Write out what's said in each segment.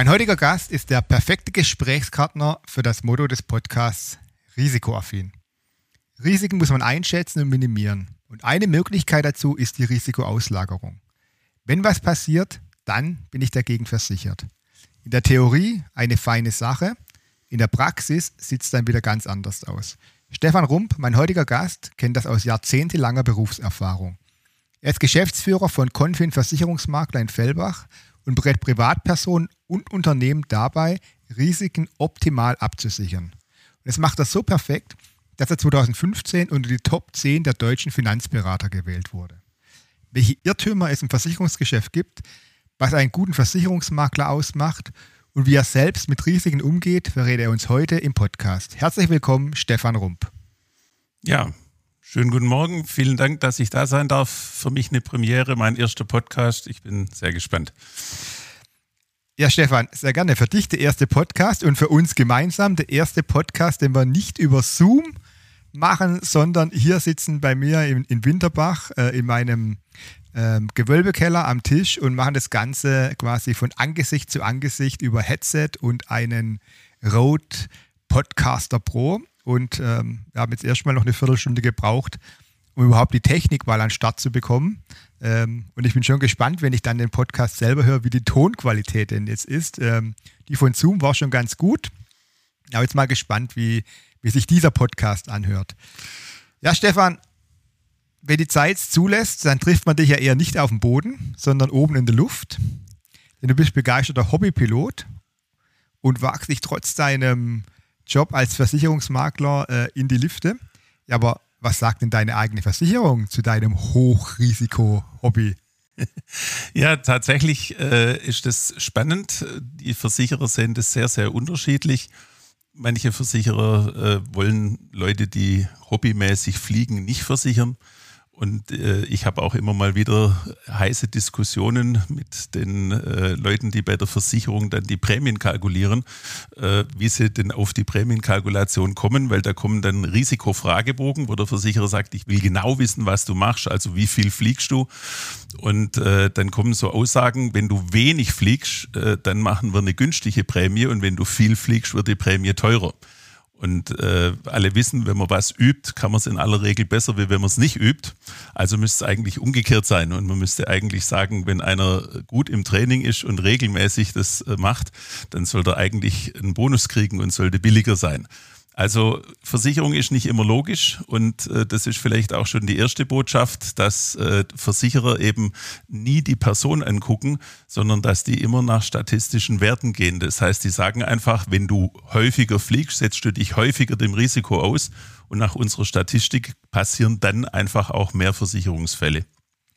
Mein heutiger Gast ist der perfekte Gesprächspartner für das Motto des Podcasts Risikoaffin. Risiken muss man einschätzen und minimieren. Und eine Möglichkeit dazu ist die Risikoauslagerung. Wenn was passiert, dann bin ich dagegen versichert. In der Theorie eine feine Sache, in der Praxis sieht es dann wieder ganz anders aus. Stefan Rump, mein heutiger Gast, kennt das aus jahrzehntelanger Berufserfahrung. Er ist Geschäftsführer von Confin Versicherungsmakler in Fellbach und berät Privatpersonen und Unternehmen dabei, Risiken optimal abzusichern. Und das macht er so perfekt, dass er 2015 unter die Top 10 der deutschen Finanzberater gewählt wurde. Welche Irrtümer es im Versicherungsgeschäft gibt, was einen guten Versicherungsmakler ausmacht und wie er selbst mit Risiken umgeht, verrät er uns heute im Podcast. Herzlich willkommen, Stefan Rump. Ja, schönen guten Morgen. Vielen Dank, dass ich da sein darf. Für mich eine Premiere, mein erster Podcast. Ich bin sehr gespannt. Ja, Stefan, sehr gerne. Für dich der erste Podcast und für uns gemeinsam der erste Podcast, den wir nicht über Zoom machen, sondern hier sitzen bei mir in, in Winterbach äh, in meinem ähm, Gewölbekeller am Tisch und machen das Ganze quasi von Angesicht zu Angesicht über Headset und einen Rode Podcaster Pro. Und ähm, wir haben jetzt erstmal noch eine Viertelstunde gebraucht, um überhaupt die Technik mal an den Start zu bekommen. Ähm, und ich bin schon gespannt, wenn ich dann den Podcast selber höre, wie die Tonqualität denn jetzt ist. Ähm, die von Zoom war schon ganz gut. Aber jetzt mal gespannt, wie, wie sich dieser Podcast anhört. Ja, Stefan, wenn die Zeit es zulässt, dann trifft man dich ja eher nicht auf dem Boden, sondern oben in der Luft. Denn du bist begeisterter Hobbypilot und wagst dich trotz deinem Job als Versicherungsmakler äh, in die Lifte. Ja, aber was sagt denn deine eigene Versicherung zu deinem Hochrisiko-Hobby? Ja, tatsächlich äh, ist das spannend. Die Versicherer sehen das sehr, sehr unterschiedlich. Manche Versicherer äh, wollen Leute, die hobbymäßig fliegen, nicht versichern. Und äh, ich habe auch immer mal wieder heiße Diskussionen mit den äh, Leuten, die bei der Versicherung dann die Prämien kalkulieren, äh, wie sie denn auf die Prämienkalkulation kommen, weil da kommen dann Risikofragebogen, wo der Versicherer sagt, ich will genau wissen, was du machst, also wie viel fliegst du. Und äh, dann kommen so Aussagen, wenn du wenig fliegst, äh, dann machen wir eine günstige Prämie und wenn du viel fliegst, wird die Prämie teurer. Und äh, alle wissen, wenn man was übt, kann man es in aller Regel besser, wie wenn man es nicht übt. Also müsste es eigentlich umgekehrt sein. Und man müsste eigentlich sagen, wenn einer gut im Training ist und regelmäßig das äh, macht, dann sollte er eigentlich einen Bonus kriegen und sollte billiger sein. Also Versicherung ist nicht immer logisch und äh, das ist vielleicht auch schon die erste Botschaft, dass äh, Versicherer eben nie die Person angucken, sondern dass die immer nach statistischen Werten gehen. Das heißt, die sagen einfach, wenn du häufiger fliegst, setzt du dich häufiger dem Risiko aus und nach unserer Statistik passieren dann einfach auch mehr Versicherungsfälle.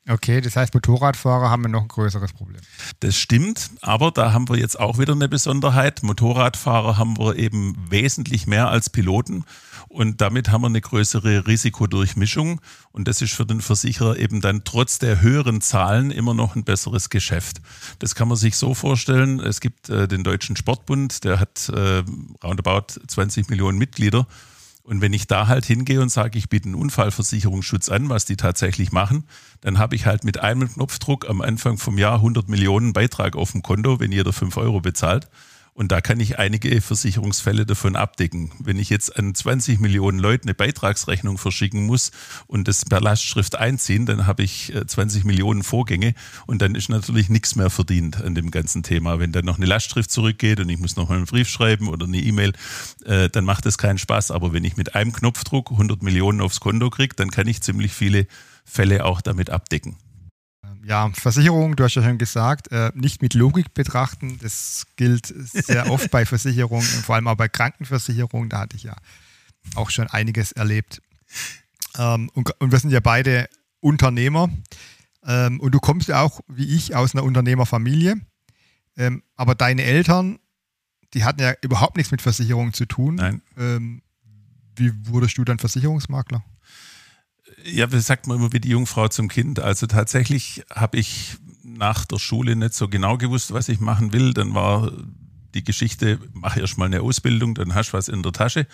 Okay, das heißt, Motorradfahrer haben noch ein größeres Problem. Das stimmt, aber da haben wir jetzt auch wieder eine Besonderheit. Motorradfahrer haben wir eben wesentlich mehr als Piloten und damit haben wir eine größere Risikodurchmischung und das ist für den Versicherer eben dann trotz der höheren Zahlen immer noch ein besseres Geschäft. Das kann man sich so vorstellen, es gibt äh, den Deutschen Sportbund, der hat äh, roundabout 20 Millionen Mitglieder und wenn ich da halt hingehe und sage, ich biete einen Unfallversicherungsschutz an, was die tatsächlich machen, dann habe ich halt mit einem Knopfdruck am Anfang vom Jahr 100 Millionen Beitrag auf dem Konto, wenn jeder 5 Euro bezahlt. Und da kann ich einige Versicherungsfälle davon abdecken. Wenn ich jetzt an 20 Millionen Leuten eine Beitragsrechnung verschicken muss und das per Lastschrift einziehen, dann habe ich 20 äh, Millionen Vorgänge und dann ist natürlich nichts mehr verdient an dem ganzen Thema. Wenn dann noch eine Lastschrift zurückgeht und ich muss noch einen Brief schreiben oder eine E-Mail, äh, dann macht das keinen Spaß. Aber wenn ich mit einem Knopfdruck 100 Millionen aufs Konto kriege, dann kann ich ziemlich viele Fälle auch damit abdecken ja, Versicherung, du hast ja schon gesagt, äh, nicht mit Logik betrachten. Das gilt sehr oft bei Versicherungen, vor allem auch bei Krankenversicherungen. Da hatte ich ja auch schon einiges erlebt. Ähm, und, und, wir sind ja beide Unternehmer. Ähm, und du kommst ja auch, wie ich, aus einer Unternehmerfamilie. Ähm, aber deine Eltern, die hatten ja überhaupt nichts mit Versicherungen zu tun. Nein. Ähm, wie wurdest du dann Versicherungsmakler? Ja, wie sagt man immer wie die Jungfrau zum Kind. Also tatsächlich habe ich nach der Schule nicht so genau gewusst, was ich machen will. Dann war die Geschichte, mach erst mal eine Ausbildung, dann hast du was in der Tasche.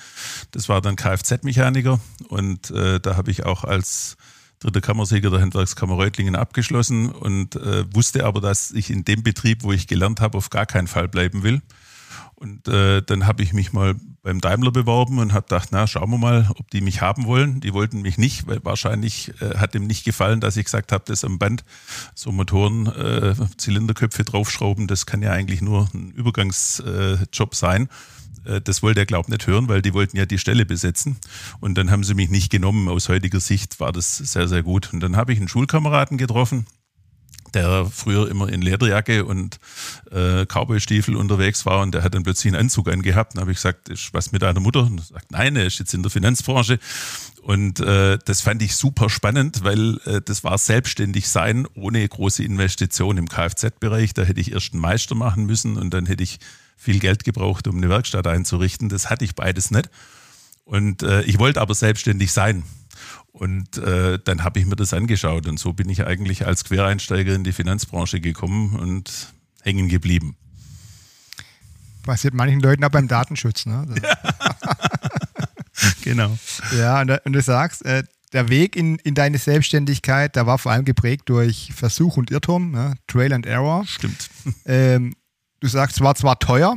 Das war dann Kfz-Mechaniker und äh, da habe ich auch als dritter Kammersieger der Handwerkskammer Reutlingen abgeschlossen und äh, wusste aber, dass ich in dem Betrieb, wo ich gelernt habe, auf gar keinen Fall bleiben will. Und äh, dann habe ich mich mal beim Daimler beworben und habe gedacht, na, schauen wir mal, ob die mich haben wollen. Die wollten mich nicht, weil wahrscheinlich äh, hat dem nicht gefallen, dass ich gesagt habe, das am Band so Motoren, äh, Zylinderköpfe draufschrauben, das kann ja eigentlich nur ein Übergangsjob sein. Äh, das wollte er, glaube ich, nicht hören, weil die wollten ja die Stelle besetzen. Und dann haben sie mich nicht genommen. Aus heutiger Sicht war das sehr, sehr gut. Und dann habe ich einen Schulkameraden getroffen, der früher immer in Lederjacke und äh, Cowboystiefel unterwegs war und der hat dann plötzlich einen Anzug angehabt. Dann habe ich gesagt, ist was mit deiner Mutter? Und er sagt, nein, er ist jetzt in der Finanzbranche. Und äh, das fand ich super spannend, weil äh, das war selbstständig sein ohne große Investition im Kfz-Bereich. Da hätte ich erst einen Meister machen müssen und dann hätte ich viel Geld gebraucht, um eine Werkstatt einzurichten. Das hatte ich beides nicht. Und äh, ich wollte aber selbstständig sein. Und äh, dann habe ich mir das angeschaut und so bin ich eigentlich als Quereinsteiger in die Finanzbranche gekommen und hängen geblieben. Passiert manchen Leuten auch beim Datenschutz, ne? genau. Ja, und, und, du sagst, äh, der Weg in, in deine Selbstständigkeit, der war vor allem geprägt durch Versuch und Irrtum, ne? Trail and Error. Stimmt. Ähm, du sagst, es war zwar teuer,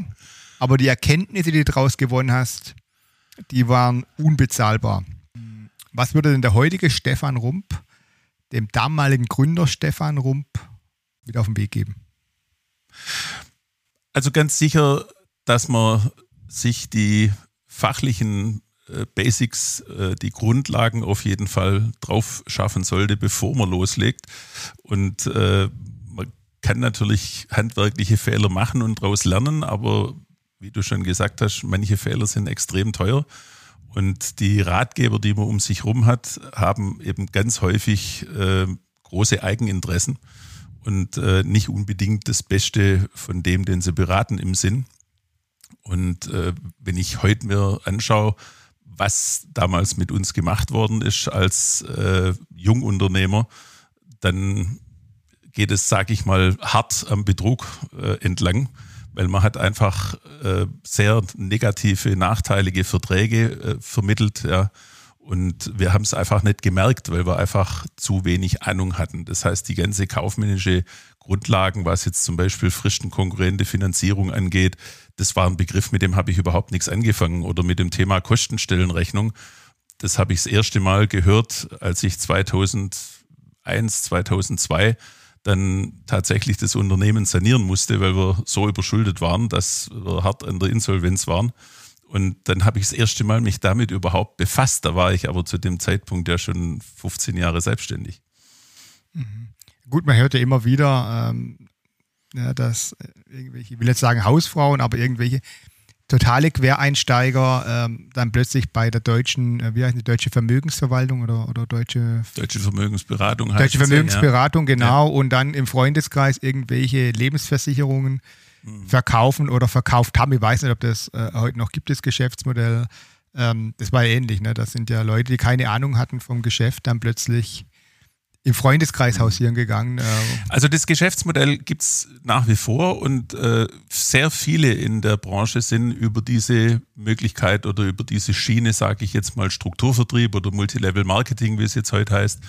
aber die Erkenntnisse, die du daraus gewonnen hast, die waren unbezahlbar. Was würde denn der heutige Stefan Rump dem damaligen Gründer Stefan Rump mit auf den Weg geben? Also ganz sicher, dass man sich die fachlichen äh, Basics, äh, die Grundlagen auf jeden Fall drauf schaffen sollte, bevor man loslegt. Und äh, man kann natürlich handwerkliche Fehler machen und daraus lernen, aber wie du schon gesagt hast, manche Fehler sind extrem teuer. Und die Ratgeber, die man um sich herum hat, haben eben ganz häufig äh, große Eigeninteressen und äh, nicht unbedingt das Beste von dem, den sie beraten im Sinn. Und äh, wenn ich heute mir anschaue, was damals mit uns gemacht worden ist als äh, Jungunternehmer, dann geht es, sage ich mal, hart am Betrug äh, entlang weil man hat einfach äh, sehr negative, nachteilige Verträge äh, vermittelt, ja. Und wir haben es einfach nicht gemerkt, weil wir einfach zu wenig Ahnung hatten. Das heißt, die ganze kaufmännische Grundlagen, was jetzt zum Beispiel fristenkonkurrente Finanzierung angeht, das war ein Begriff, mit dem habe ich überhaupt nichts angefangen. Oder mit dem Thema Kostenstellenrechnung. Das habe ich das erste Mal gehört, als ich 2001, 2002 dann tatsächlich das Unternehmen sanieren musste, weil wir so überschuldet waren, dass wir hart an der Insolvenz waren. Und dann habe ich das erste Mal mich damit überhaupt befasst. Da war ich aber zu dem Zeitpunkt ja schon 15 Jahre selbstständig. Mhm. Gut, man hört ja immer wieder, ähm, ja, dass irgendwelche, ich will jetzt sagen Hausfrauen, aber irgendwelche totale Quereinsteiger ähm, dann plötzlich bei der deutschen, äh, wie heißt die deutsche Vermögensverwaltung oder, oder deutsche Deutsche Vermögensberatung Deutsche Vermögensberatung, ja. genau, ja. und dann im Freundeskreis irgendwelche Lebensversicherungen mhm. verkaufen oder verkauft haben. Ich weiß nicht, ob das äh, heute noch gibt, das Geschäftsmodell. Ähm, das war ähnlich, ne? Das sind ja Leute, die keine Ahnung hatten vom Geschäft, dann plötzlich im Freundeskreis hausieren gegangen. Äh. Also das Geschäftsmodell gibt es nach wie vor und äh, sehr viele in der Branche sind über diese Möglichkeit oder über diese Schiene, sage ich jetzt mal, Strukturvertrieb oder Multilevel Marketing, wie es jetzt heute heißt,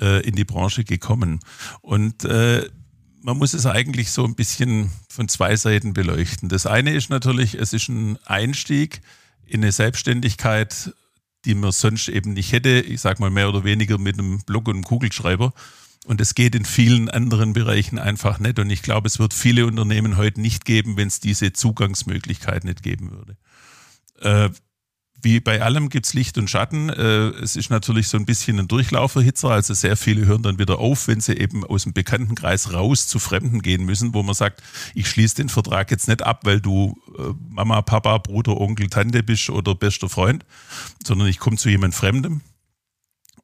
äh, in die Branche gekommen. Und äh, man muss es eigentlich so ein bisschen von zwei Seiten beleuchten. Das eine ist natürlich, es ist ein Einstieg in eine Selbstständigkeit die man sonst eben nicht hätte. Ich sage mal mehr oder weniger mit einem Block und einem Kugelschreiber. Und es geht in vielen anderen Bereichen einfach nicht. Und ich glaube, es wird viele Unternehmen heute nicht geben, wenn es diese Zugangsmöglichkeit nicht geben würde. Äh, wie bei allem gibt es Licht und Schatten. Äh, es ist natürlich so ein bisschen ein Durchlauferhitzer. Also sehr viele hören dann wieder auf, wenn sie eben aus dem Bekanntenkreis raus zu Fremden gehen müssen, wo man sagt, ich schließe den Vertrag jetzt nicht ab, weil du äh, Mama, Papa, Bruder, Onkel, Tante bist oder bester Freund, sondern ich komme zu jemand Fremdem.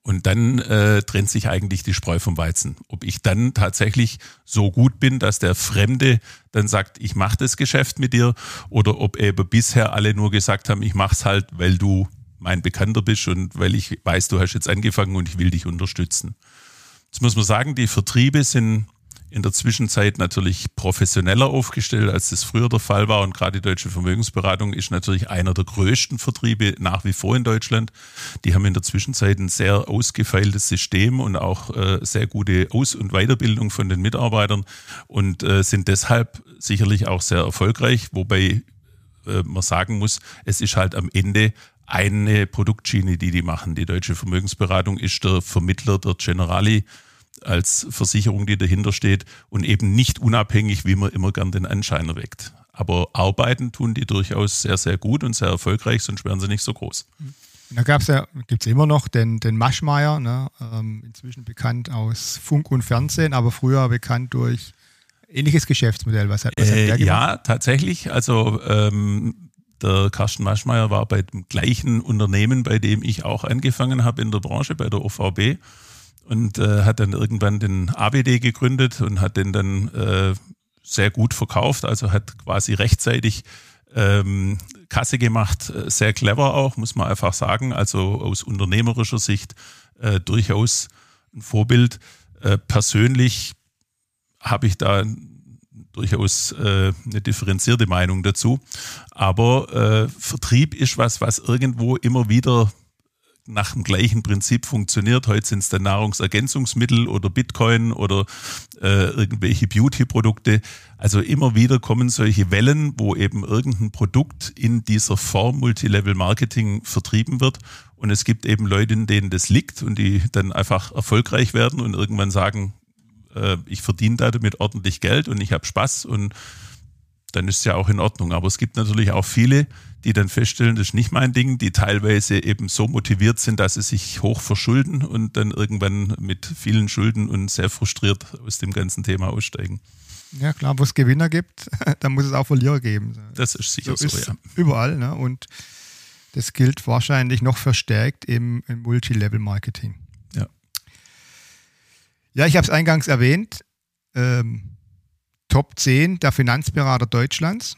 Und dann äh, trennt sich eigentlich die Spreu vom Weizen. Ob ich dann tatsächlich so gut bin, dass der Fremde dann sagt, ich mache das Geschäft mit dir, oder ob eben bisher alle nur gesagt haben, ich mache es halt, weil du mein Bekannter bist und weil ich weiß, du hast jetzt angefangen und ich will dich unterstützen. Jetzt muss man sagen, die Vertriebe sind in der Zwischenzeit natürlich professioneller aufgestellt, als das früher der Fall war. Und gerade die Deutsche Vermögensberatung ist natürlich einer der größten Vertriebe nach wie vor in Deutschland. Die haben in der Zwischenzeit ein sehr ausgefeiltes System und auch äh, sehr gute Aus- und Weiterbildung von den Mitarbeitern und äh, sind deshalb sicherlich auch sehr erfolgreich, wobei äh, man sagen muss, es ist halt am Ende eine Produktschiene, die die machen. Die Deutsche Vermögensberatung ist der Vermittler der Generali als Versicherung, die dahinter steht und eben nicht unabhängig, wie man immer gern den Anschein erweckt. Aber arbeiten tun die durchaus sehr, sehr gut und sehr erfolgreich, sonst wären sie nicht so groß. Da gab es ja, gibt es immer noch den, den Maschmeier, ne, ähm, inzwischen bekannt aus Funk und Fernsehen, aber früher bekannt durch ähnliches Geschäftsmodell. Was hat, was hat äh, der gemacht? Ja, tatsächlich. Also ähm, der Carsten Maschmeier war bei dem gleichen Unternehmen, bei dem ich auch angefangen habe in der Branche, bei der OVB und äh, hat dann irgendwann den ABD gegründet und hat den dann äh, sehr gut verkauft, also hat quasi rechtzeitig ähm, Kasse gemacht, äh, sehr clever auch, muss man einfach sagen, also aus unternehmerischer Sicht äh, durchaus ein Vorbild. Äh, persönlich habe ich da durchaus äh, eine differenzierte Meinung dazu. Aber äh, Vertrieb ist was, was irgendwo immer wieder nach dem gleichen Prinzip funktioniert. Heute sind es dann Nahrungsergänzungsmittel oder Bitcoin oder äh, irgendwelche Beauty-Produkte. Also immer wieder kommen solche Wellen, wo eben irgendein Produkt in dieser Form Multilevel-Marketing vertrieben wird. Und es gibt eben Leute, denen das liegt und die dann einfach erfolgreich werden und irgendwann sagen, äh, ich verdiene damit ordentlich Geld und ich habe Spaß und dann ist es ja auch in Ordnung. Aber es gibt natürlich auch viele, die dann feststellen, das ist nicht mein Ding, die teilweise eben so motiviert sind, dass sie sich hoch verschulden und dann irgendwann mit vielen Schulden und sehr frustriert aus dem ganzen Thema aussteigen. Ja, klar, wo es Gewinner gibt, da muss es auch Verlierer geben. Das ist sicher so, so ja. Überall, ne? Und das gilt wahrscheinlich noch verstärkt im, im Multilevel-Marketing. Ja. Ja, ich habe es eingangs erwähnt. Ähm, Top 10 der Finanzberater Deutschlands.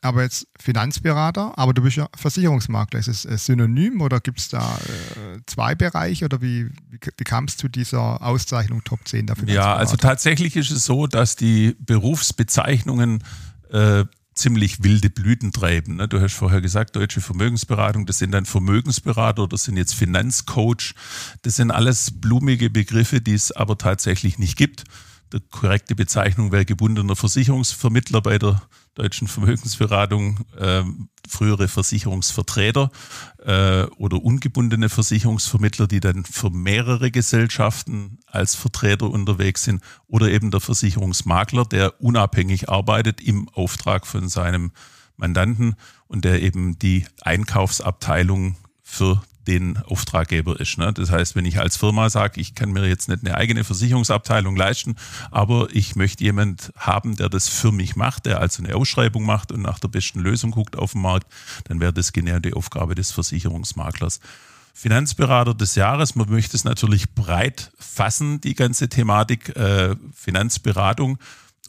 Aber jetzt Finanzberater, aber du bist ja Versicherungsmakler. Ist es ein Synonym oder gibt es da äh, zwei Bereiche oder wie, wie, wie kam es zu dieser Auszeichnung Top 10 der Finanzberater? Ja, also tatsächlich ist es so, dass die Berufsbezeichnungen äh, ziemlich wilde Blüten treiben. Ne? Du hast vorher gesagt, deutsche Vermögensberatung, das sind dann Vermögensberater, das sind jetzt Finanzcoach. Das sind alles blumige Begriffe, die es aber tatsächlich nicht gibt. Die korrekte Bezeichnung wäre gebundener Versicherungsvermittler bei der deutschen Vermögensberatung, äh, frühere Versicherungsvertreter äh, oder ungebundene Versicherungsvermittler, die dann für mehrere Gesellschaften als Vertreter unterwegs sind oder eben der Versicherungsmakler, der unabhängig arbeitet im Auftrag von seinem Mandanten und der eben die Einkaufsabteilung für den Auftraggeber ist. Ne? Das heißt, wenn ich als Firma sage, ich kann mir jetzt nicht eine eigene Versicherungsabteilung leisten, aber ich möchte jemand haben, der das für mich macht, der also eine Ausschreibung macht und nach der besten Lösung guckt auf dem Markt, dann wäre das genau die Aufgabe des Versicherungsmaklers. Finanzberater des Jahres, man möchte es natürlich breit fassen, die ganze Thematik äh, Finanzberatung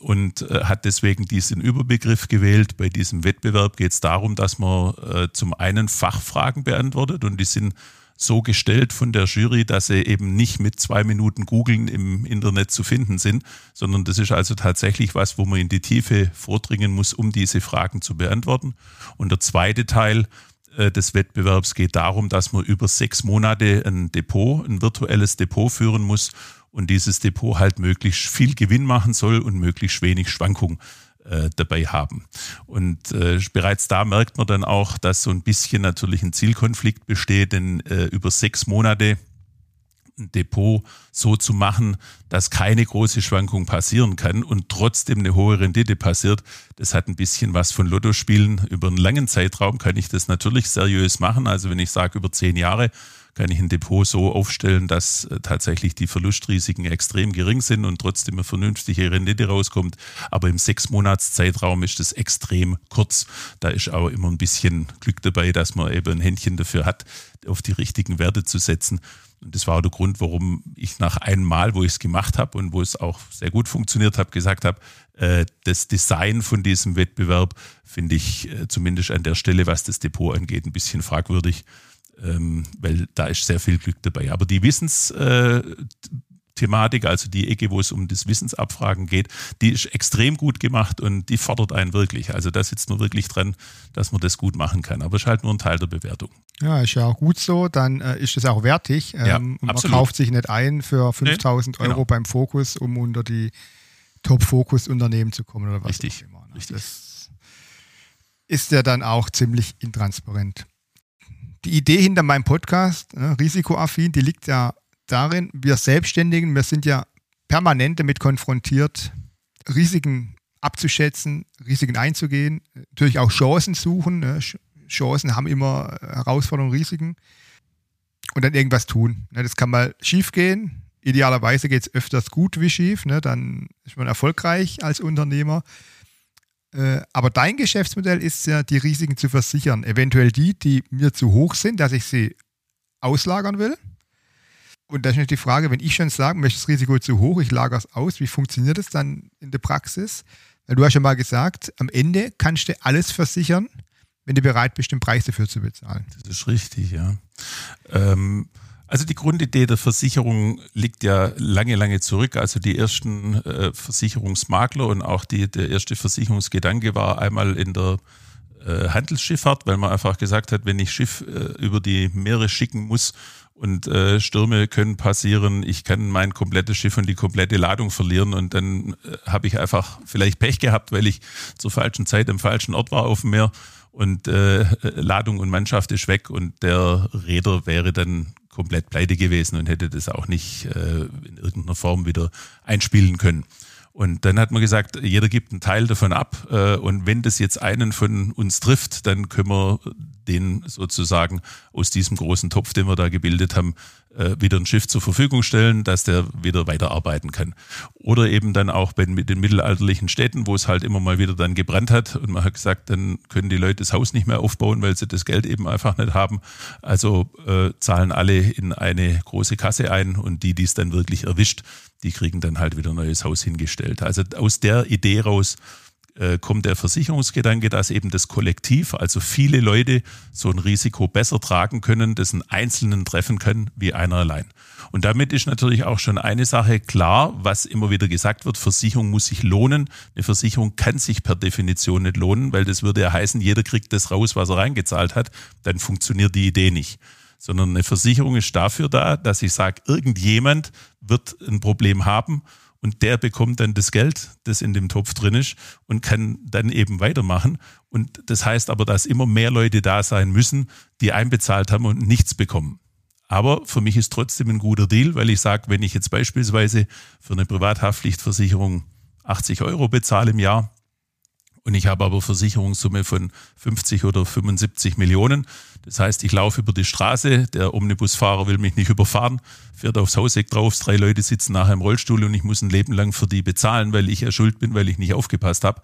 und äh, hat deswegen diesen Überbegriff gewählt. Bei diesem Wettbewerb geht es darum, dass man äh, zum einen Fachfragen beantwortet und die sind so gestellt von der Jury, dass sie eben nicht mit zwei Minuten googeln im Internet zu finden sind, sondern das ist also tatsächlich was, wo man in die Tiefe vordringen muss, um diese Fragen zu beantworten. Und der zweite Teil äh, des Wettbewerbs geht darum, dass man über sechs Monate ein Depot, ein virtuelles Depot führen muss und dieses Depot halt möglichst viel Gewinn machen soll und möglichst wenig Schwankung äh, dabei haben. Und äh, bereits da merkt man dann auch, dass so ein bisschen natürlich ein Zielkonflikt besteht, denn äh, über sechs Monate ein Depot so zu machen, dass keine große Schwankung passieren kann und trotzdem eine hohe Rendite passiert, das hat ein bisschen was von Lottospielen. Über einen langen Zeitraum kann ich das natürlich seriös machen. Also wenn ich sage, über zehn Jahre kann ich ein Depot so aufstellen, dass äh, tatsächlich die Verlustrisiken extrem gering sind und trotzdem eine vernünftige Rendite rauskommt. Aber im sechs Monats Zeitraum ist das extrem kurz. Da ist auch immer ein bisschen Glück dabei, dass man eben ein Händchen dafür hat, auf die richtigen Werte zu setzen. Und das war auch der Grund, warum ich nach einem Mal, wo ich es gemacht habe und wo es auch sehr gut funktioniert hat, gesagt habe, äh, das Design von diesem Wettbewerb finde ich äh, zumindest an der Stelle, was das Depot angeht, ein bisschen fragwürdig, ähm, weil da ist sehr viel Glück dabei. Aber die Wissens äh, also die Ecke, wo es um das Wissensabfragen geht, die ist extrem gut gemacht und die fordert einen wirklich. Also da sitzt man wirklich dran, dass man das gut machen kann. Aber es ist halt nur ein Teil der Bewertung. Ja, ist ja auch gut so. Dann äh, ist es auch wertig. Ähm, ja, und man kauft sich nicht ein für 5000 Nee, Euro genau. beim Fokus, um unter die Top-Fokus-Unternehmen zu kommen oder was Richtig, auch immer. ne? richtig. Das ist ja dann auch ziemlich intransparent. Die Idee hinter meinem Podcast, ne, risikoaffin, die liegt ja darin, wir Selbstständigen, wir sind ja permanent damit konfrontiert, Risiken abzuschätzen, Risiken einzugehen, natürlich auch Chancen suchen. Ne? Ch- Chancen haben immer äh, Herausforderungen, Risiken und dann irgendwas tun. Ne? Das kann mal schief gehen. Idealerweise geht es öfters gut wie schief, ne? dann ist man erfolgreich als Unternehmer. Äh, aber dein Geschäftsmodell ist ja, die Risiken zu versichern. Eventuell die, die mir zu hoch sind, dass ich sie auslagern will. Und da ist natürlich die Frage, wenn ich schon sage, möchte das Risiko zu hoch, ich lagere es aus, wie funktioniert das dann in der Praxis? Weil du hast ja mal gesagt, am Ende kannst du alles versichern, wenn du bereit bist, den Preis dafür zu bezahlen. Das ist richtig, ja. Ähm, also die Grundidee der Versicherung liegt ja lange, lange zurück. Also die ersten äh, Versicherungsmakler und auch die, der erste Versicherungsgedanke war einmal in der äh, Handelsschifffahrt, weil man einfach gesagt hat, wenn ich Schiff äh, über die Meere schicken muss und äh, Stürme können passieren, ich kann mein komplettes Schiff und die komplette Ladung verlieren und dann äh, habe ich einfach vielleicht Pech gehabt, weil ich zur falschen Zeit am falschen Ort war auf dem Meer und äh, Ladung und Mannschaft ist weg und der Räder wäre dann komplett pleite gewesen und hätte das auch nicht äh, in irgendeiner Form wieder einspielen können. Und dann hat man gesagt, jeder gibt einen Teil davon ab. Äh, und wenn das jetzt einen von uns trifft, dann können wir den sozusagen aus diesem großen Topf, den wir da gebildet haben, äh, wieder ein Schiff zur Verfügung stellen, dass der wieder weiterarbeiten kann. Oder eben dann auch bei den mit den mittelalterlichen Städten, wo es halt immer mal wieder dann gebrannt hat und man hat gesagt, dann können die Leute das Haus nicht mehr aufbauen, weil sie das Geld eben einfach nicht haben. Also äh, zahlen alle in eine große Kasse ein und die, die es dann wirklich erwischt, die kriegen dann halt wieder ein neues Haus hingestellt. Also aus der Idee raus äh, kommt der Versicherungsgedanke, dass eben das Kollektiv, also viele Leute, so ein Risiko besser tragen können, das einen Einzelnen treffen kann, wie einer allein. Und damit ist natürlich auch schon eine Sache klar, was immer wieder gesagt wird, Versicherung muss sich lohnen. Eine Versicherung kann sich per Definition nicht lohnen, weil das würde ja heißen, jeder kriegt das raus, was er reingezahlt hat. Dann funktioniert die Idee nicht sondern eine Versicherung ist dafür da, dass ich sage, irgendjemand wird ein Problem haben und der bekommt dann das Geld, das in dem Topf drin ist und kann dann eben weitermachen. Und das heißt aber, dass immer mehr Leute da sein müssen, die einbezahlt haben und nichts bekommen. Aber für mich ist trotzdem ein guter Deal, weil ich sage, wenn ich jetzt beispielsweise für eine Privathaftpflichtversicherung 80 Euro bezahle im Jahr, und ich habe aber Versicherungssumme von 50 oder 75 Millionen. Das heißt, ich laufe über die Straße, der Omnibusfahrer will mich nicht überfahren, fährt aufs Hauseck drauf, drei Leute sitzen nachher im Rollstuhl und ich muss ein Leben lang für die bezahlen, weil ich ja schuld bin, weil ich nicht aufgepasst habe.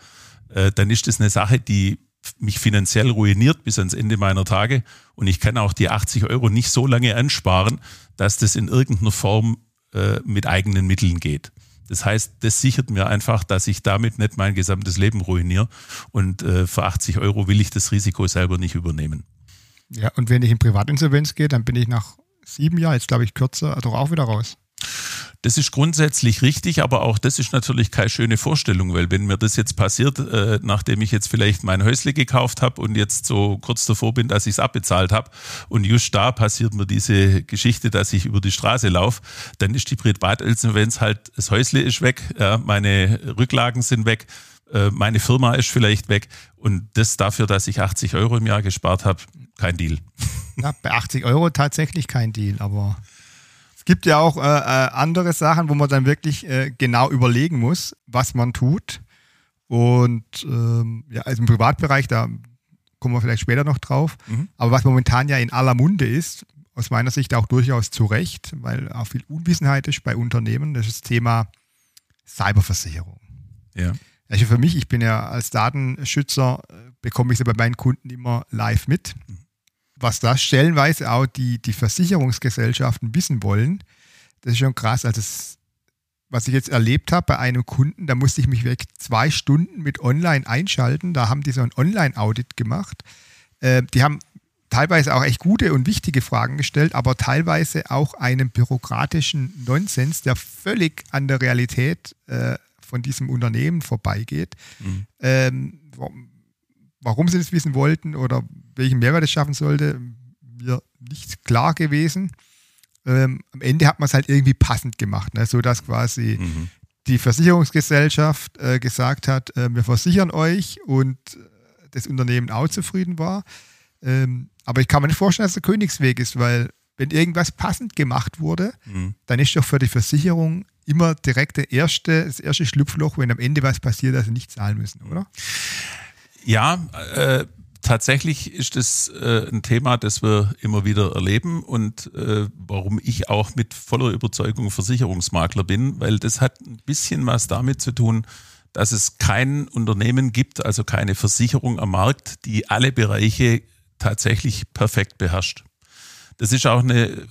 Äh, dann ist das eine Sache, die mich finanziell ruiniert bis ans Ende meiner Tage und ich kann auch die 80 Euro nicht so lange ansparen, dass das in irgendeiner Form äh, mit eigenen Mitteln geht. Das heißt, das sichert mir einfach, dass ich damit nicht mein gesamtes Leben ruiniere. Und äh, für 80 Euro will ich das Risiko selber nicht übernehmen. Ja, und wenn ich in Privatinsolvenz gehe, dann bin ich nach sieben Jahren, jetzt glaube ich kürzer, doch auch wieder raus. Das ist grundsätzlich richtig, aber auch das ist natürlich keine schöne Vorstellung, weil wenn mir das jetzt passiert, äh, nachdem ich jetzt vielleicht mein Häusle gekauft habe und jetzt so kurz davor bin, dass ich es abbezahlt habe und just da passiert mir diese Geschichte, dass ich über die Straße laufe, dann ist die Privatinsolvenz halt, das Häusle ist weg, ja, meine Rücklagen sind weg, äh, meine Firma ist vielleicht weg und das dafür, dass ich 80 Euro im Jahr gespart habe, kein Deal. Ja, bei 80 Euro tatsächlich kein Deal, aber gibt ja auch äh, äh, andere Sachen, wo man dann wirklich äh, genau überlegen muss, was man tut. Und ähm, ja, also im Privatbereich, da kommen wir vielleicht später noch drauf. Mhm. Aber was momentan ja in aller Munde ist, aus meiner Sicht auch durchaus zu Recht, weil auch viel Unwissenheit ist bei Unternehmen. Das ist das Thema Cyberversicherung. Ja. Also für mich, ich bin ja als Datenschützer, äh, bekomme ich es bei meinen Kunden immer live mit. Was da stellenweise auch die, die Versicherungsgesellschaften wissen wollen, das ist schon krass. Also das, was ich jetzt erlebt habe bei einem Kunden, da musste ich mich weg zwei Stunden mit online einschalten. Da haben die so ein Online-Audit gemacht. Äh, die haben teilweise auch echt gute und wichtige Fragen gestellt, aber teilweise auch einen bürokratischen Nonsens, der völlig an der Realität äh, von diesem Unternehmen vorbeigeht. Mhm. Ähm, warum sie das wissen wollten oder welchen Mehrwert es schaffen sollte, mir nicht klar gewesen. Ähm, am Ende hat man es halt irgendwie passend gemacht, ne? sodass quasi mhm. die Versicherungsgesellschaft äh, gesagt hat, äh, wir versichern euch und äh, das Unternehmen auch zufrieden war. Ähm, aber ich kann mir nicht vorstellen, dass der Königsweg ist, weil wenn irgendwas passend gemacht wurde, mhm. dann ist doch für die Versicherung immer direkt der erste, das erste Schlupfloch, wenn am Ende was passiert, dass sie nicht zahlen müssen, oder? Ja, äh, tatsächlich ist das äh, ein Thema, das wir immer wieder erleben und äh, warum ich auch mit voller Überzeugung Versicherungsmakler bin, weil das hat ein bisschen was damit zu tun, dass es kein Unternehmen gibt, also keine Versicherung am Markt, die alle Bereiche tatsächlich perfekt beherrscht. Das ist auch eine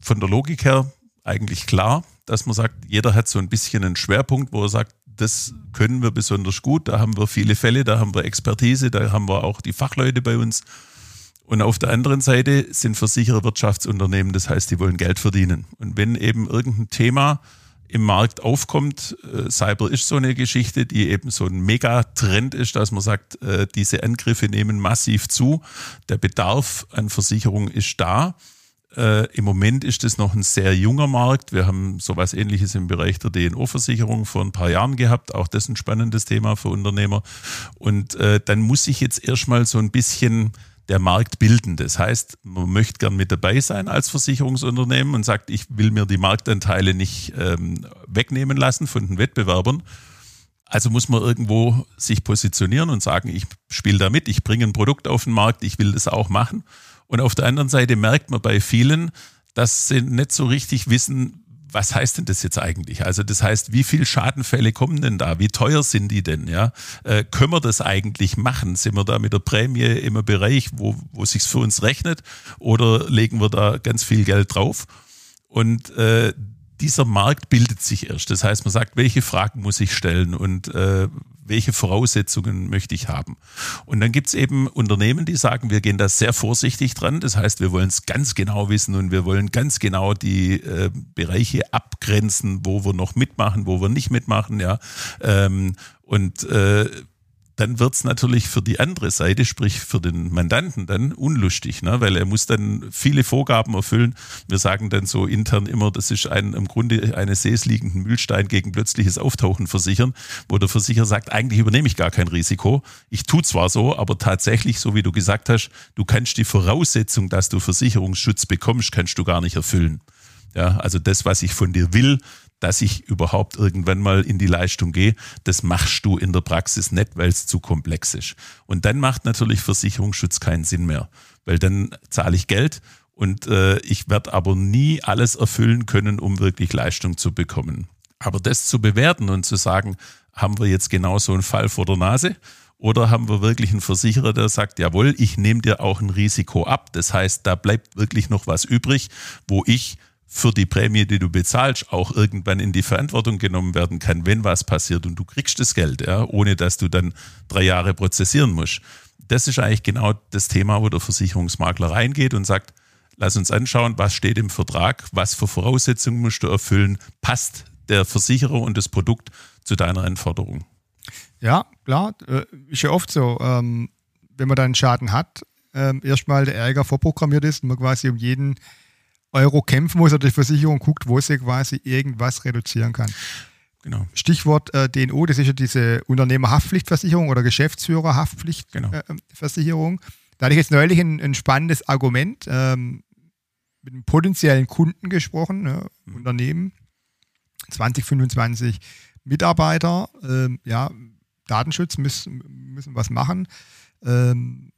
von der Logik her eigentlich klar dass man sagt, jeder hat so ein bisschen einen Schwerpunkt, wo er sagt, das können wir besonders gut, da haben wir viele Fälle, da haben wir Expertise, da haben wir auch die Fachleute bei uns. Und auf der anderen Seite sind Versicherer Wirtschaftsunternehmen, das heißt, die wollen Geld verdienen. Und wenn eben irgendein Thema im Markt aufkommt, äh, Cyber ist so eine Geschichte, die eben so ein Megatrend ist, dass man sagt, äh, diese Angriffe nehmen massiv zu, der Bedarf an Versicherung ist da. Äh, Im Moment ist es noch ein sehr junger Markt. Wir haben sowas ähnliches im Bereich der DNO-Versicherung vor ein paar Jahren gehabt. Auch das ist ein spannendes Thema für Unternehmer. Und äh, dann muss sich jetzt erstmal so ein bisschen der Markt bilden. Das heißt, man möchte gern mit dabei sein als Versicherungsunternehmen und sagt, ich will mir die Marktanteile nicht ähm, wegnehmen lassen von den Wettbewerbern. Also muss man irgendwo sich positionieren und sagen, ich spiele da mit, ich bringe ein Produkt auf den Markt, ich will das auch machen. Und auf der anderen Seite merkt man bei vielen, dass sie nicht so richtig wissen, was heißt denn das jetzt eigentlich? Also das heißt, wie viele Schadenfälle kommen denn da? Wie teuer sind die denn? Ja, äh, können wir das eigentlich machen? Sind wir da mit der Prämie im Bereich, wo wo sich's für uns rechnet, oder legen wir da ganz viel Geld drauf? Und äh, dieser Markt bildet sich erst. Das heißt, man sagt, welche Fragen muss ich stellen und äh, welche Voraussetzungen möchte ich haben. Und dann gibt es eben Unternehmen, die sagen, wir gehen da sehr vorsichtig dran. Das heißt, wir wollen es ganz genau wissen und wir wollen ganz genau die äh, Bereiche abgrenzen, wo wir noch mitmachen, wo wir nicht mitmachen. Ja. Ähm, und äh, dann wird es natürlich für die andere Seite, sprich für den Mandanten, dann unlustig, ne? weil er muss dann viele Vorgaben erfüllen. Wir sagen dann so intern immer, das ist ein, im Grunde eines Sees liegenden Mühlstein gegen plötzliches Auftauchen versichern, wo der Versicherer sagt, eigentlich übernehme ich gar kein Risiko. Ich tue zwar so, aber tatsächlich, so wie du gesagt hast, du kannst die Voraussetzung, dass du Versicherungsschutz bekommst, kannst du gar nicht erfüllen. Ja, also das, was ich von dir will, dass ich überhaupt irgendwann mal in die Leistung gehe, das machst du in der Praxis nicht, weil es zu komplex ist. Und dann macht natürlich Versicherungsschutz keinen Sinn mehr, weil dann zahle ich Geld und äh, ich werde aber nie alles erfüllen können, um wirklich Leistung zu bekommen. Aber das zu bewerten und zu sagen, haben wir jetzt genau so einen Fall vor der Nase? Oder haben wir wirklich einen Versicherer, der sagt, jawohl, ich nehme dir auch ein Risiko ab. Das heißt, da bleibt wirklich noch was übrig, wo ich für die Prämie, die du bezahlst, auch irgendwann in die Verantwortung genommen werden kann, wenn was passiert und du kriegst das Geld, ja, ohne dass du dann drei Jahre prozessieren musst. Das ist eigentlich genau das Thema, wo der Versicherungsmakler reingeht und sagt, lass uns anschauen, was steht im Vertrag, was für Voraussetzungen musst du erfüllen, passt der Versicherer und das Produkt zu deiner Anforderung. Ja, klar, äh, ist ja oft so, ähm, wenn man dann einen Schaden hat, ähm, erstmal der Ärger vorprogrammiert ist und man quasi um jeden Euro kämpfen muss oder die Versicherung guckt, wo sie quasi irgendwas reduzieren kann. Genau. Stichwort äh, DNO, das ist ja diese Unternehmerhaftpflichtversicherung oder Geschäftsführerhaftpflichtversicherung. Genau. Äh, da hatte ich jetzt neulich ein, ein spannendes Argument ähm, mit einem potenziellen Kunden gesprochen, ne, mhm. Unternehmen, 20, 25 Mitarbeiter, ähm, ja, Datenschutz müssen, müssen was machen. Ähm,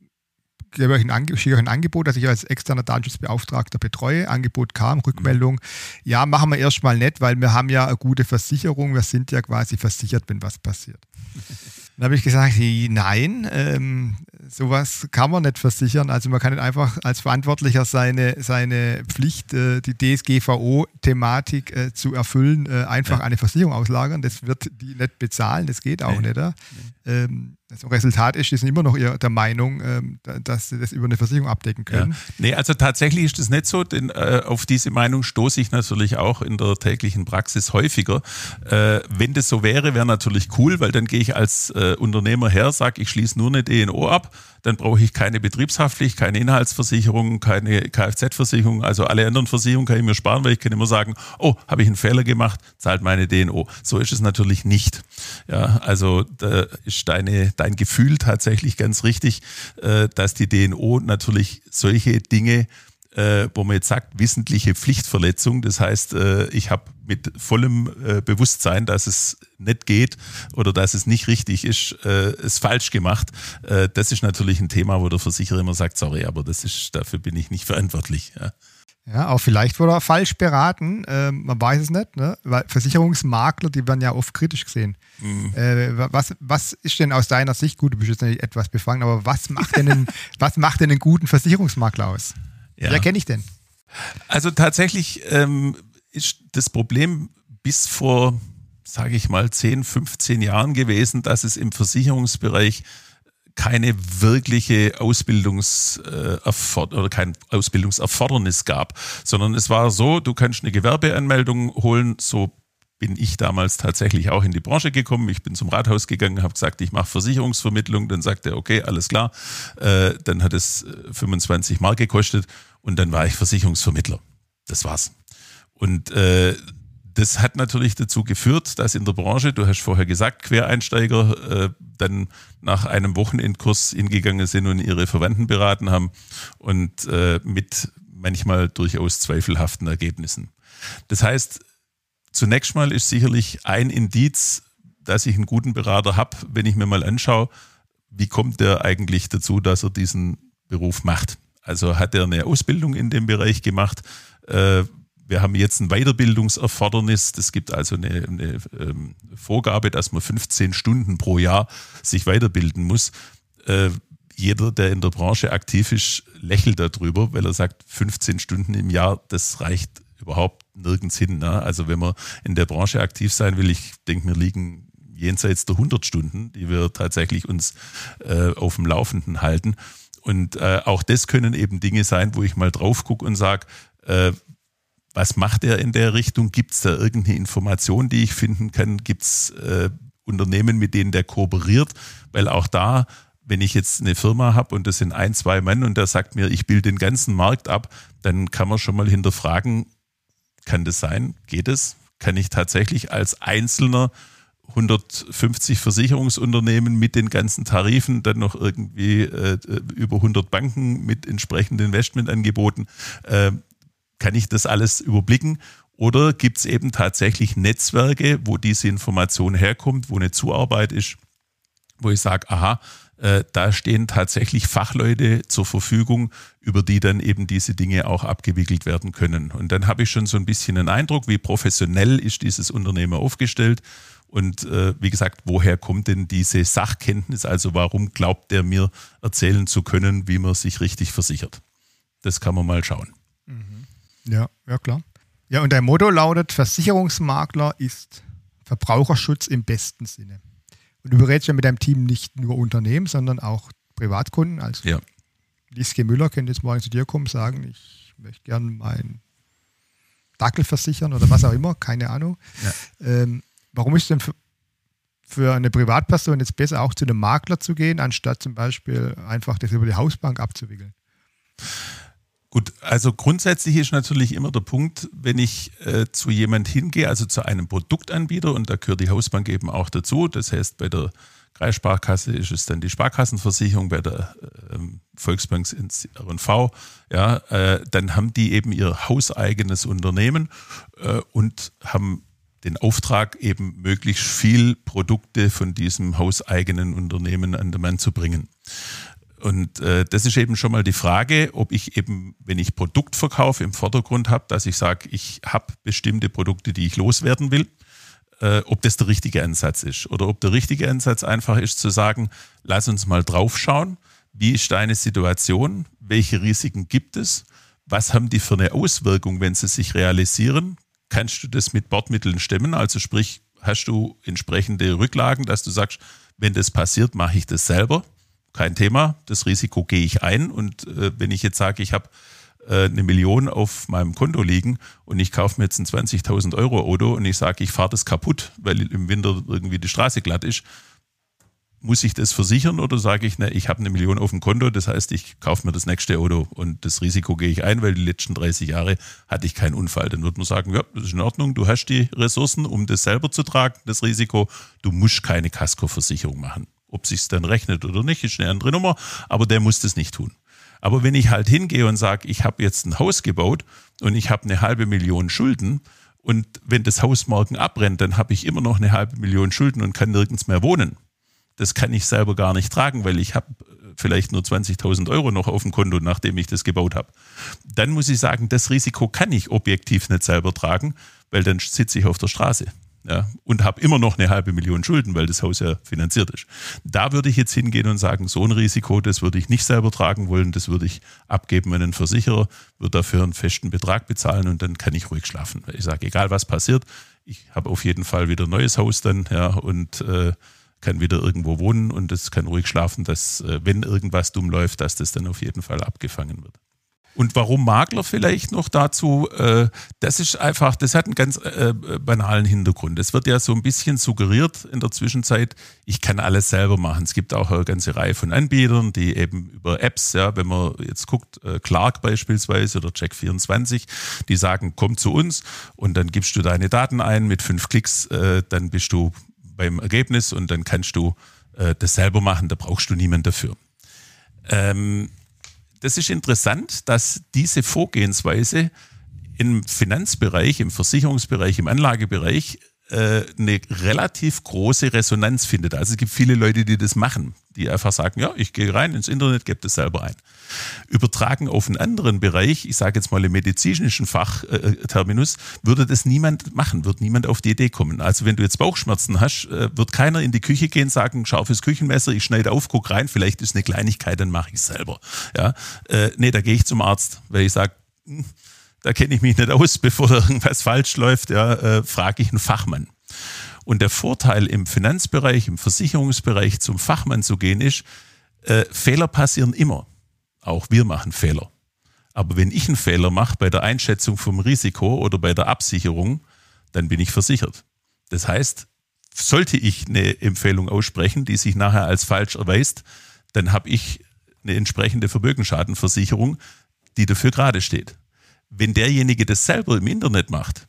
gebe euch ein, schicke euch ein Angebot, das ich als externer Datenschutzbeauftragter betreue. Angebot kam, Rückmeldung. Ja, machen wir erstmal nicht, weil wir haben ja eine gute Versicherung. Wir sind ja quasi versichert, wenn was passiert. Dann habe ich gesagt, nein, ähm, sowas kann man nicht versichern. Also man kann nicht einfach als Verantwortlicher seine, seine Pflicht, äh, die DSGVO-Thematik äh, zu erfüllen, äh, einfach ja. eine Versicherung auslagern. Das wird die nicht bezahlen, das geht auch nee. nicht. Ähm, das Resultat ist, die sind immer noch der Meinung, ähm, dass sie das über eine Versicherung abdecken können. Ja. Nee, also tatsächlich ist das nicht so, denn äh, auf diese Meinung stoße ich natürlich auch in der täglichen Praxis häufiger. Äh, wenn das so wäre, wäre natürlich cool, weil dann gehe ich als äh, Unternehmer her, sage, ich schließe nur eine DNO ab dann brauche ich keine Betriebshaftpflicht, keine Inhaltsversicherung, keine Kfz-Versicherung, also alle anderen Versicherungen kann ich mir sparen, weil ich kann immer sagen, oh, habe ich einen Fehler gemacht, zahlt meine DNO. So ist es natürlich nicht. Ja, also da ist deine, dein Gefühl tatsächlich ganz richtig, äh, dass die DNO natürlich solche Dinge äh, wo man jetzt sagt, wissentliche Pflichtverletzung. Das heißt, äh, ich habe mit vollem äh, Bewusstsein, dass es nicht geht oder dass es nicht richtig ist, äh, es falsch gemacht. Äh, das ist natürlich ein Thema, wo der Versicherer immer sagt, sorry, aber das ist, dafür bin ich nicht verantwortlich. Ja. Ja, auch vielleicht wurde er falsch beraten, ähm, man weiß es nicht, ne? weil Versicherungsmakler, die werden ja oft kritisch gesehen. Mhm. Äh, was, was ist denn aus deiner Sicht, gut, du bist jetzt nicht etwas befangen, aber was macht denn einen, was macht denn einen guten Versicherungsmakler aus? Ja. Wer kenne ich denn? Also tatsächlich ähm, ist das Problem bis vor, sage ich mal, 10, 15 Jahren gewesen, dass es im Versicherungsbereich keine wirkliche Ausbildungs äh, oder kein Ausbildungserfordernis gab, sondern es war so, du kannst eine Gewerbeanmeldung holen, so bin ich damals tatsächlich auch in die Branche gekommen. Ich bin zum Rathaus gegangen, habe gesagt, ich mache Versicherungsvermittlung. Dann sagte er, okay, alles klar. Äh, dann hat es 25 äh, Mark gekostet und dann war ich Versicherungsvermittler. Das war's. Und äh, das hat natürlich dazu geführt, dass in der Branche, du hast vorher gesagt, Quereinsteiger äh, dann nach einem Wochenendkurs hingegangen sind und ihre Verwandten beraten haben und äh, mit manchmal durchaus zweifelhaften Ergebnissen. Das heißt, Zunächst mal ist sicherlich ein Indiz, dass ich einen guten Berater habe, wenn ich mir mal anschaue, wie kommt der eigentlich dazu, dass er diesen Beruf macht. Also hat er eine Ausbildung in dem Bereich gemacht. Äh, wir haben jetzt ein Weiterbildungserfordernis. Es gibt also eine, eine ähm, Vorgabe, dass man 15 Stunden pro Jahr sich weiterbilden muss. Äh, jeder, der in der Branche aktiv ist, lächelt darüber, weil er sagt, 15 Stunden im Jahr, das reicht überhaupt nirgends hin. Ne? Also wenn man in der Branche aktiv sein will, ich denke, wir liegen jenseits der 100 Stunden, die wir tatsächlich uns äh, auf dem Laufenden halten. Und äh, auch das können eben Dinge sein, wo ich mal drauf gucke und sage, äh, was macht er in der Richtung? Gibt es da irgendeine Information, die ich finden kann? Gibt es äh, Unternehmen, mit denen der kooperiert? Weil auch da, wenn ich jetzt eine Firma habe und das sind ein, zwei Mann und der sagt mir, ich bilde den ganzen Markt ab, dann kann man schon mal hinterfragen, kann das sein? Geht es? Kann ich tatsächlich als Einzelner 150 Versicherungsunternehmen mit den ganzen Tarifen, dann noch irgendwie äh, über 100 Banken mit entsprechenden Investmentangeboten, äh, kann ich das alles überblicken? Oder gibt es eben tatsächlich Netzwerke, wo diese Information herkommt, wo eine Zuarbeit ist, wo ich sage, aha, äh, da stehen tatsächlich Fachleute zur Verfügung, über die dann eben diese Dinge auch abgewickelt werden können. Und dann habe ich schon so ein bisschen einen Eindruck, wie professionell ist dieses Unternehmen aufgestellt. Und äh, wie gesagt, woher kommt denn diese Sachkenntnis? Also warum glaubt der mir erzählen zu können, wie man sich richtig versichert? Das kann man mal schauen. Mhm. Ja, ja klar. Ja, und dein Motto lautet, Versicherungsmakler ist Verbraucherschutz im besten Sinne. Und du berätst ja mit deinem Team nicht nur Unternehmen, sondern auch Privatkunden. Also ja. Lieske Müller könnte jetzt morgen zu dir kommen und sagen, ich möchte gerne meinen Dackel versichern oder was auch immer, keine Ahnung. Ja. Ähm, warum ist denn für, für eine Privatperson jetzt besser, auch zu einem Makler zu gehen, anstatt zum Beispiel einfach das über die Hausbank abzuwickeln? Gut, also grundsätzlich ist natürlich immer der Punkt, wenn ich äh, zu jemand hingehe, also zu einem Produktanbieter, und da gehört die Hausbank eben auch dazu. Das heißt, bei der Kreissparkasse ist es dann die Sparkassenversicherung, bei der äh, Volksbank ins R&V, ja, äh, dann haben die eben ihr hauseigenes Unternehmen äh, und haben den Auftrag, eben möglichst viel Produkte von diesem hauseigenen Unternehmen an den Mann zu bringen. Und äh, das ist eben schon mal die Frage, ob ich eben, wenn ich Produktverkauf im Vordergrund habe, dass ich sage, ich habe bestimmte Produkte, die ich loswerden will, äh, ob das der richtige Ansatz ist. Oder ob der richtige Ansatz einfach ist zu sagen, lass uns mal draufschauen, wie ist deine Situation, welche Risiken gibt es, was haben die für eine Auswirkung, wenn sie sich realisieren, kannst du das mit Bordmitteln stemmen, also sprich, hast du entsprechende Rücklagen, dass du sagst, wenn das passiert, mache ich das selber. Kein Thema, das Risiko gehe ich ein. Und äh, wenn ich jetzt sage, ich habe äh, eine Million auf meinem Konto liegen und ich kaufe mir jetzt ein 20.000 Euro Auto und ich sage, ich fahre das kaputt, weil im Winter irgendwie die Straße glatt ist, muss ich das versichern oder sage ich, ne, ich habe eine Million auf dem Konto, das heißt, ich kaufe mir das nächste Auto und das Risiko gehe ich ein, weil die letzten 30 Jahre hatte ich keinen Unfall. Dann wird man sagen, ja, das ist in Ordnung, du hast die Ressourcen, um das selber zu tragen, das Risiko, du musst keine Kaskoversicherung machen. Ob sich dann rechnet oder nicht, ist eine andere Nummer, aber der muss das nicht tun. Aber wenn ich halt hingehe und sage, ich habe jetzt ein Haus gebaut und ich habe eine halbe Million Schulden, und wenn das Haus morgen abbrennt, dann habe ich immer noch eine halbe Million Schulden und kann nirgends mehr wohnen das kann ich selber gar nicht tragen, weil ich habe äh, vielleicht nur 20.000 Euro noch auf dem Konto, nachdem ich das gebaut habe. Dann muss ich sagen, das Risiko kann ich objektiv nicht selber tragen, weil dann sitze ich auf der Straße. Ja, und habe immer noch eine halbe Million Schulden, weil das Haus ja finanziert ist. Da würde ich jetzt hingehen und sagen, so ein Risiko, das würde ich nicht selber tragen wollen, das würde ich abgeben an einen Versicherer, würde dafür einen festen Betrag bezahlen und dann kann ich ruhig schlafen. Ich sage, egal was passiert, ich habe auf jeden Fall wieder ein neues Haus dann, ja, und äh, kann wieder irgendwo wohnen und es kann ruhig schlafen, dass äh, wenn irgendwas dumm läuft, dass das dann auf jeden Fall abgefangen wird. Und warum Makler vielleicht noch dazu? Äh, das ist einfach, das hat einen ganz äh, banalen Hintergrund. Es wird ja so ein bisschen suggeriert in der Zwischenzeit, ich kann alles selber machen. Es gibt auch eine ganze Reihe von Anbietern, die eben über Apps, ja, wenn man jetzt guckt, Clark beispielsweise oder Check24, die sagen, komm zu uns und dann gibst du deine Daten ein mit fünf Klicks, dann bist du beim Ergebnis und dann kannst du äh, das selber machen, da brauchst du niemanden dafür. Ähm, das ist interessant, dass diese Vorgehensweise im Finanzbereich, im Versicherungsbereich, im Anlagebereich eine relativ große Resonanz findet. Also es gibt viele Leute, die das machen, die einfach sagen, ja, ich gehe rein ins Internet, gebe das selber ein. Übertragen auf einen anderen Bereich, ich sage jetzt mal im medizinischen Fachterminus, würde das niemand machen, wird niemand auf die Idee kommen. Also wenn du jetzt Bauchschmerzen hast, äh, wird keiner in die Küche gehen, sagen, scharfes Küchenmesser, ich schneide auf, guck rein, vielleicht ist eine Kleinigkeit, dann mache ich es selber. Ja? Äh, nee, da gehe ich zum Arzt, weil ich sage, hm, da kenne ich mich nicht aus, bevor da irgendwas falsch läuft, ja, äh, frage ich einen Fachmann. Und der Vorteil im Finanzbereich, im Versicherungsbereich zum Fachmann zu gehen ist, äh, Fehler passieren immer. Auch wir machen Fehler. Aber wenn ich einen Fehler mache bei der Einschätzung vom Risiko oder bei der Absicherung, dann bin ich versichert. Das heißt, sollte ich eine Empfehlung aussprechen, die sich nachher als falsch erweist, dann habe ich eine entsprechende Vermögensschadenversicherung, die dafür gerade steht. Wenn derjenige das selber im Internet macht,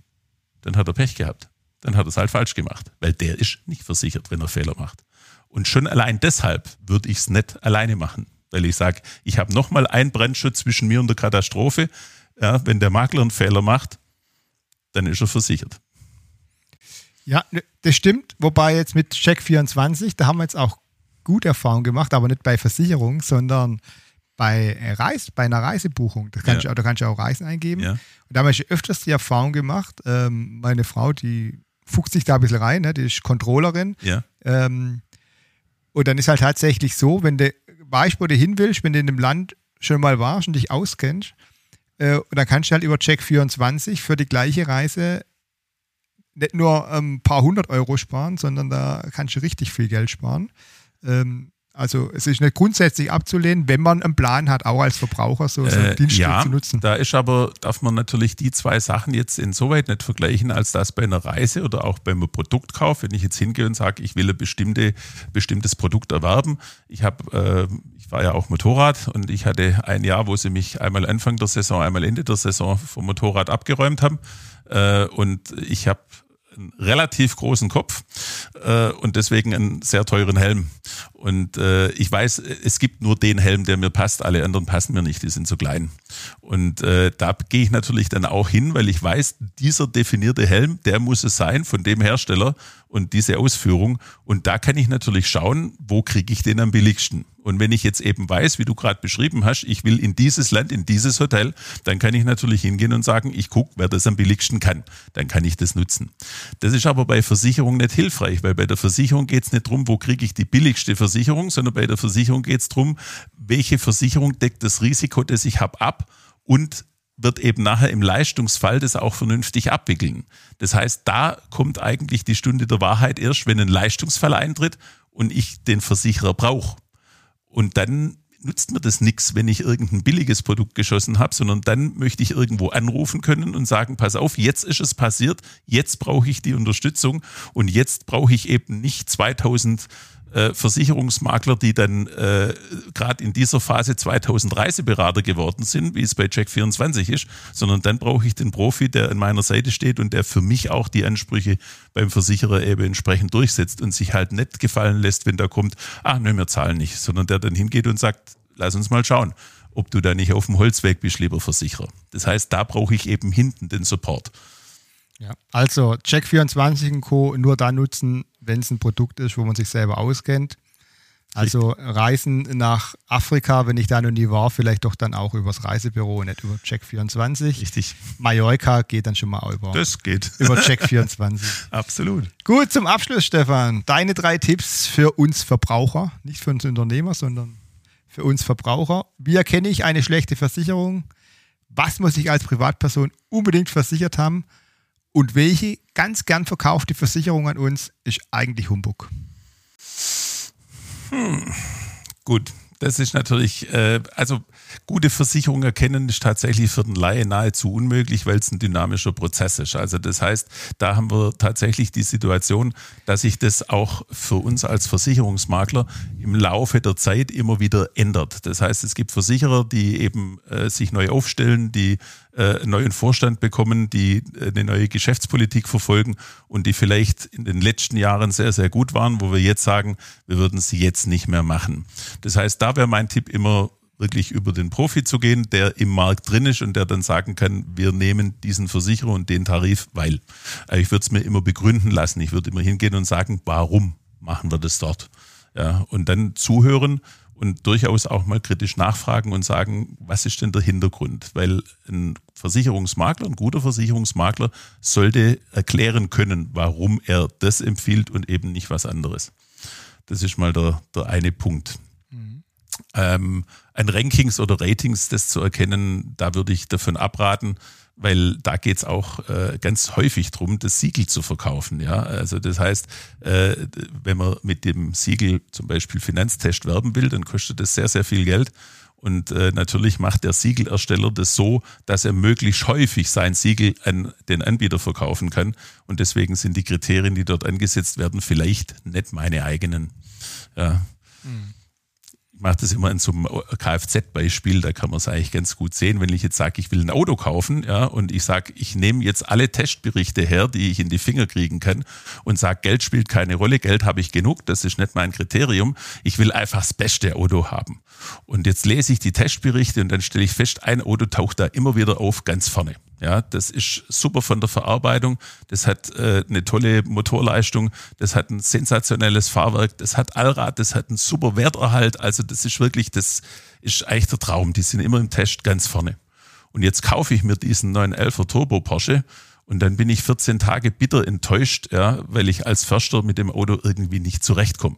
dann hat er Pech gehabt. Dann hat er es halt falsch gemacht, weil der ist nicht versichert, wenn er Fehler macht. Und schon allein deshalb würde ich es nicht alleine machen, weil ich sage, ich habe nochmal einen Brandschutz zwischen mir und der Katastrophe. Ja, wenn der Makler einen Fehler macht, dann ist er versichert. Ja, ne, das stimmt. Wobei jetzt mit Check24, da haben wir jetzt auch gute Erfahrungen gemacht, aber nicht bei Versicherung, sondern bei, Reis, bei einer Reisebuchung, das kannst ja. du, da kannst du auch Reisen eingeben. Ja. Und da habe ich öfters die Erfahrung gemacht, ähm, meine Frau, die fuchst sich da ein bisschen rein, ne, die ist Controllerin. Ja. Ähm, und dann ist halt tatsächlich so, wenn du weißt, wo du hin willst, wenn du in dem Land schon mal warst und dich auskennst, äh, und dann kannst du halt über Check24 für die gleiche Reise nicht nur ein ähm, paar hundert Euro sparen, sondern da kannst du richtig viel Geld sparen. Ähm, also es ist nicht grundsätzlich abzulehnen, wenn man einen Plan hat, auch als Verbraucher so, so äh, ja, zu nutzen. Da ist aber, darf man natürlich die zwei Sachen jetzt insoweit nicht vergleichen, als dass bei einer Reise oder auch beim Produktkauf, wenn ich jetzt hingehe und sage, ich will ein bestimmte, bestimmtes Produkt erwerben. Ich habe, äh, ich war ja auch Motorrad und ich hatte ein Jahr, wo sie mich einmal Anfang der Saison, einmal Ende der Saison vom Motorrad abgeräumt haben. Äh, und ich habe einen relativ großen Kopf äh, und deswegen einen sehr teuren Helm. Und äh, ich weiß, es gibt nur den Helm, der mir passt. Alle anderen passen mir nicht, die sind zu klein. Und äh, da gehe ich natürlich dann auch hin, weil ich weiß, dieser definierte Helm, der muss es sein von dem Hersteller und diese Ausführung. Und da kann ich natürlich schauen, wo kriege ich den am billigsten. Und wenn ich jetzt eben weiß, wie du gerade beschrieben hast, ich will in dieses Land, in dieses Hotel, dann kann ich natürlich hingehen und sagen, ich gucke, wer das am billigsten kann. Dann kann ich das nutzen. Das ist aber bei Versicherung nicht hilfreich, weil bei der Versicherung geht es nicht darum, wo kriege ich die billigste Versicherung, sondern bei der Versicherung geht es darum, welche Versicherung deckt das Risiko, das ich habe, ab und wird eben nachher im Leistungsfall das auch vernünftig abwickeln. Das heißt, da kommt eigentlich die Stunde der Wahrheit erst, wenn ein Leistungsfall eintritt und ich den Versicherer brauche. Und dann nutzt mir das nichts, wenn ich irgendein billiges Produkt geschossen habe, sondern dann möchte ich irgendwo anrufen können und sagen, pass auf, jetzt ist es passiert, jetzt brauche ich die Unterstützung und jetzt brauche ich eben nicht 2000 äh, Versicherungsmakler, die dann äh, gerade in dieser Phase 2000 Reiseberater geworden sind, wie es bei Check24 ist, sondern dann brauche ich den Profi, der an meiner Seite steht und der für mich auch die Ansprüche beim Versicherer eben entsprechend durchsetzt und sich halt nicht gefallen lässt, wenn da kommt, ah, nö, wir zahlen nicht, sondern der dann hingeht und sagt, lass uns mal schauen, ob du da nicht auf dem Holzweg bist, lieber Versicherer. Das heißt, da brauche ich eben hinten den Support. Ja, also Check24 und Co. nur da nutzen, wenn es ein Produkt ist, wo man sich selber auskennt. Also Reisen nach Afrika, wenn ich da noch nie war, vielleicht doch dann auch übers Reisebüro, nicht über Check24. Richtig. Mallorca geht dann schon mal über. Das geht. Über Check24. Absolut. Gut, zum Abschluss, Stefan. Deine drei Tipps für uns Verbraucher, nicht für uns Unternehmer, sondern für uns Verbraucher. Wie erkenne ich eine schlechte Versicherung? Was muss ich als Privatperson unbedingt versichert haben? Und welche ganz gern verkaufte Versicherung an uns ist eigentlich Humbug? Hm. Gut, das ist natürlich, äh, also gute Versicherung erkennen ist tatsächlich für den Laie nahezu unmöglich, weil es ein dynamischer Prozess ist. Also das heißt, da haben wir tatsächlich die Situation, dass sich das auch für uns als Versicherungsmakler im Laufe der Zeit immer wieder ändert. Das heißt, es gibt Versicherer, die eben äh, sich neu aufstellen, die äh, neuen Vorstand bekommen, die äh, eine neue Geschäftspolitik verfolgen und die vielleicht in den letzten Jahren sehr, sehr gut waren, wo wir jetzt sagen, wir würden sie jetzt nicht mehr machen. Das heißt, da wäre mein Tipp immer wirklich über den Profi zu gehen, der im Markt drin ist und der dann sagen kann, wir nehmen diesen Versicherer und den Tarif, weil. Äh, ich würde es mir immer begründen lassen. Ich würde immer hingehen und sagen, warum machen wir das dort? Ja, und dann zuhören und durchaus auch mal kritisch nachfragen und sagen, was ist denn der Hintergrund? Weil ein Versicherungsmakler, ein guter Versicherungsmakler sollte erklären können, warum er das empfiehlt und eben nicht was anderes. Das ist mal der, der eine Punkt. Ähm, ein Rankings oder Ratings, das zu erkennen, da würde ich davon abraten, weil da geht es auch äh, ganz häufig darum, das Siegel zu verkaufen. Ja? Also das heißt, äh, wenn man mit dem Siegel zum Beispiel Finanztest werben will, dann kostet das sehr, sehr viel Geld. Und äh, natürlich macht der Siegelersteller das so, dass er möglichst häufig sein Siegel an den Anbieter verkaufen kann. Und deswegen sind die Kriterien, die dort angesetzt werden, vielleicht nicht meine eigenen. Ja. Mhm ich mache das immer in so einem Kfz-Beispiel, da kann man es eigentlich ganz gut sehen. Wenn ich jetzt sage, ich will ein Auto kaufen, ja, und ich sage, ich nehme jetzt alle Testberichte her, die ich in die Finger kriegen kann und sage, Geld spielt keine Rolle, Geld habe ich genug, das ist nicht mein Kriterium. Ich will einfach das beste Auto haben. Und jetzt lese ich die Testberichte und dann stelle ich fest, ein Auto taucht da immer wieder auf, ganz vorne. Ja, das ist super von der Verarbeitung. Das hat äh, eine tolle Motorleistung. Das hat ein sensationelles Fahrwerk. Das hat Allrad. Das hat einen super Werterhalt. Also das ist wirklich, das ist eigentlich der Traum. Die sind immer im Test ganz vorne. Und jetzt kaufe ich mir diesen 911er Turbo Porsche und dann bin ich 14 Tage bitter enttäuscht, ja, weil ich als Förster mit dem Auto irgendwie nicht zurechtkomme.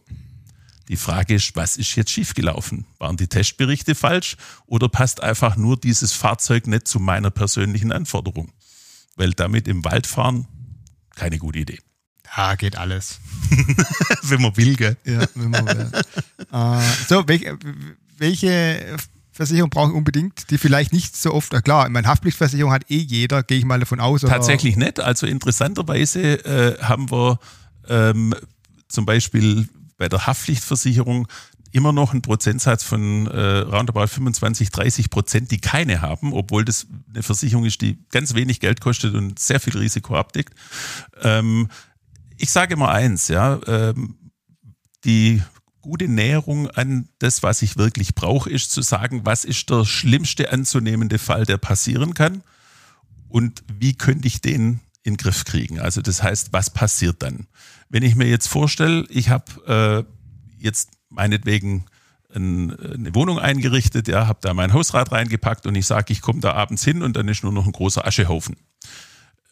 Die Frage ist, was ist jetzt schiefgelaufen? Waren die Testberichte falsch oder passt einfach nur dieses Fahrzeug nicht zu meiner persönlichen Anforderung? Weil damit im Wald fahren, keine gute Idee. Ja, geht alles. wenn man will, gell? Ja, wenn man will. äh, so, welche, welche Versicherung brauche ich unbedingt, die vielleicht nicht so oft, klar, ich meine, Haftpflichtversicherung hat eh jeder, gehe ich mal davon aus. Tatsächlich nicht. Also interessanterweise äh, haben wir ähm, zum Beispiel bei der Haftpflichtversicherung immer noch einen Prozentsatz von äh, roundabout 25, 30 Prozent, die keine haben, obwohl das eine Versicherung ist, die ganz wenig Geld kostet und sehr viel Risiko abdeckt. Ähm, ich sage immer eins, ja, ähm, die gute Näherung an das, was ich wirklich brauche, ist zu sagen, was ist der schlimmste anzunehmende Fall, der passieren kann und wie könnte ich den in den Griff kriegen. Also das heißt, was passiert dann? Wenn ich mir jetzt vorstelle, ich habe äh, jetzt meinetwegen eine Wohnung eingerichtet, ja, habe da mein Hausrad reingepackt und ich sage, ich komme da abends hin und dann ist nur noch ein großer Aschehaufen.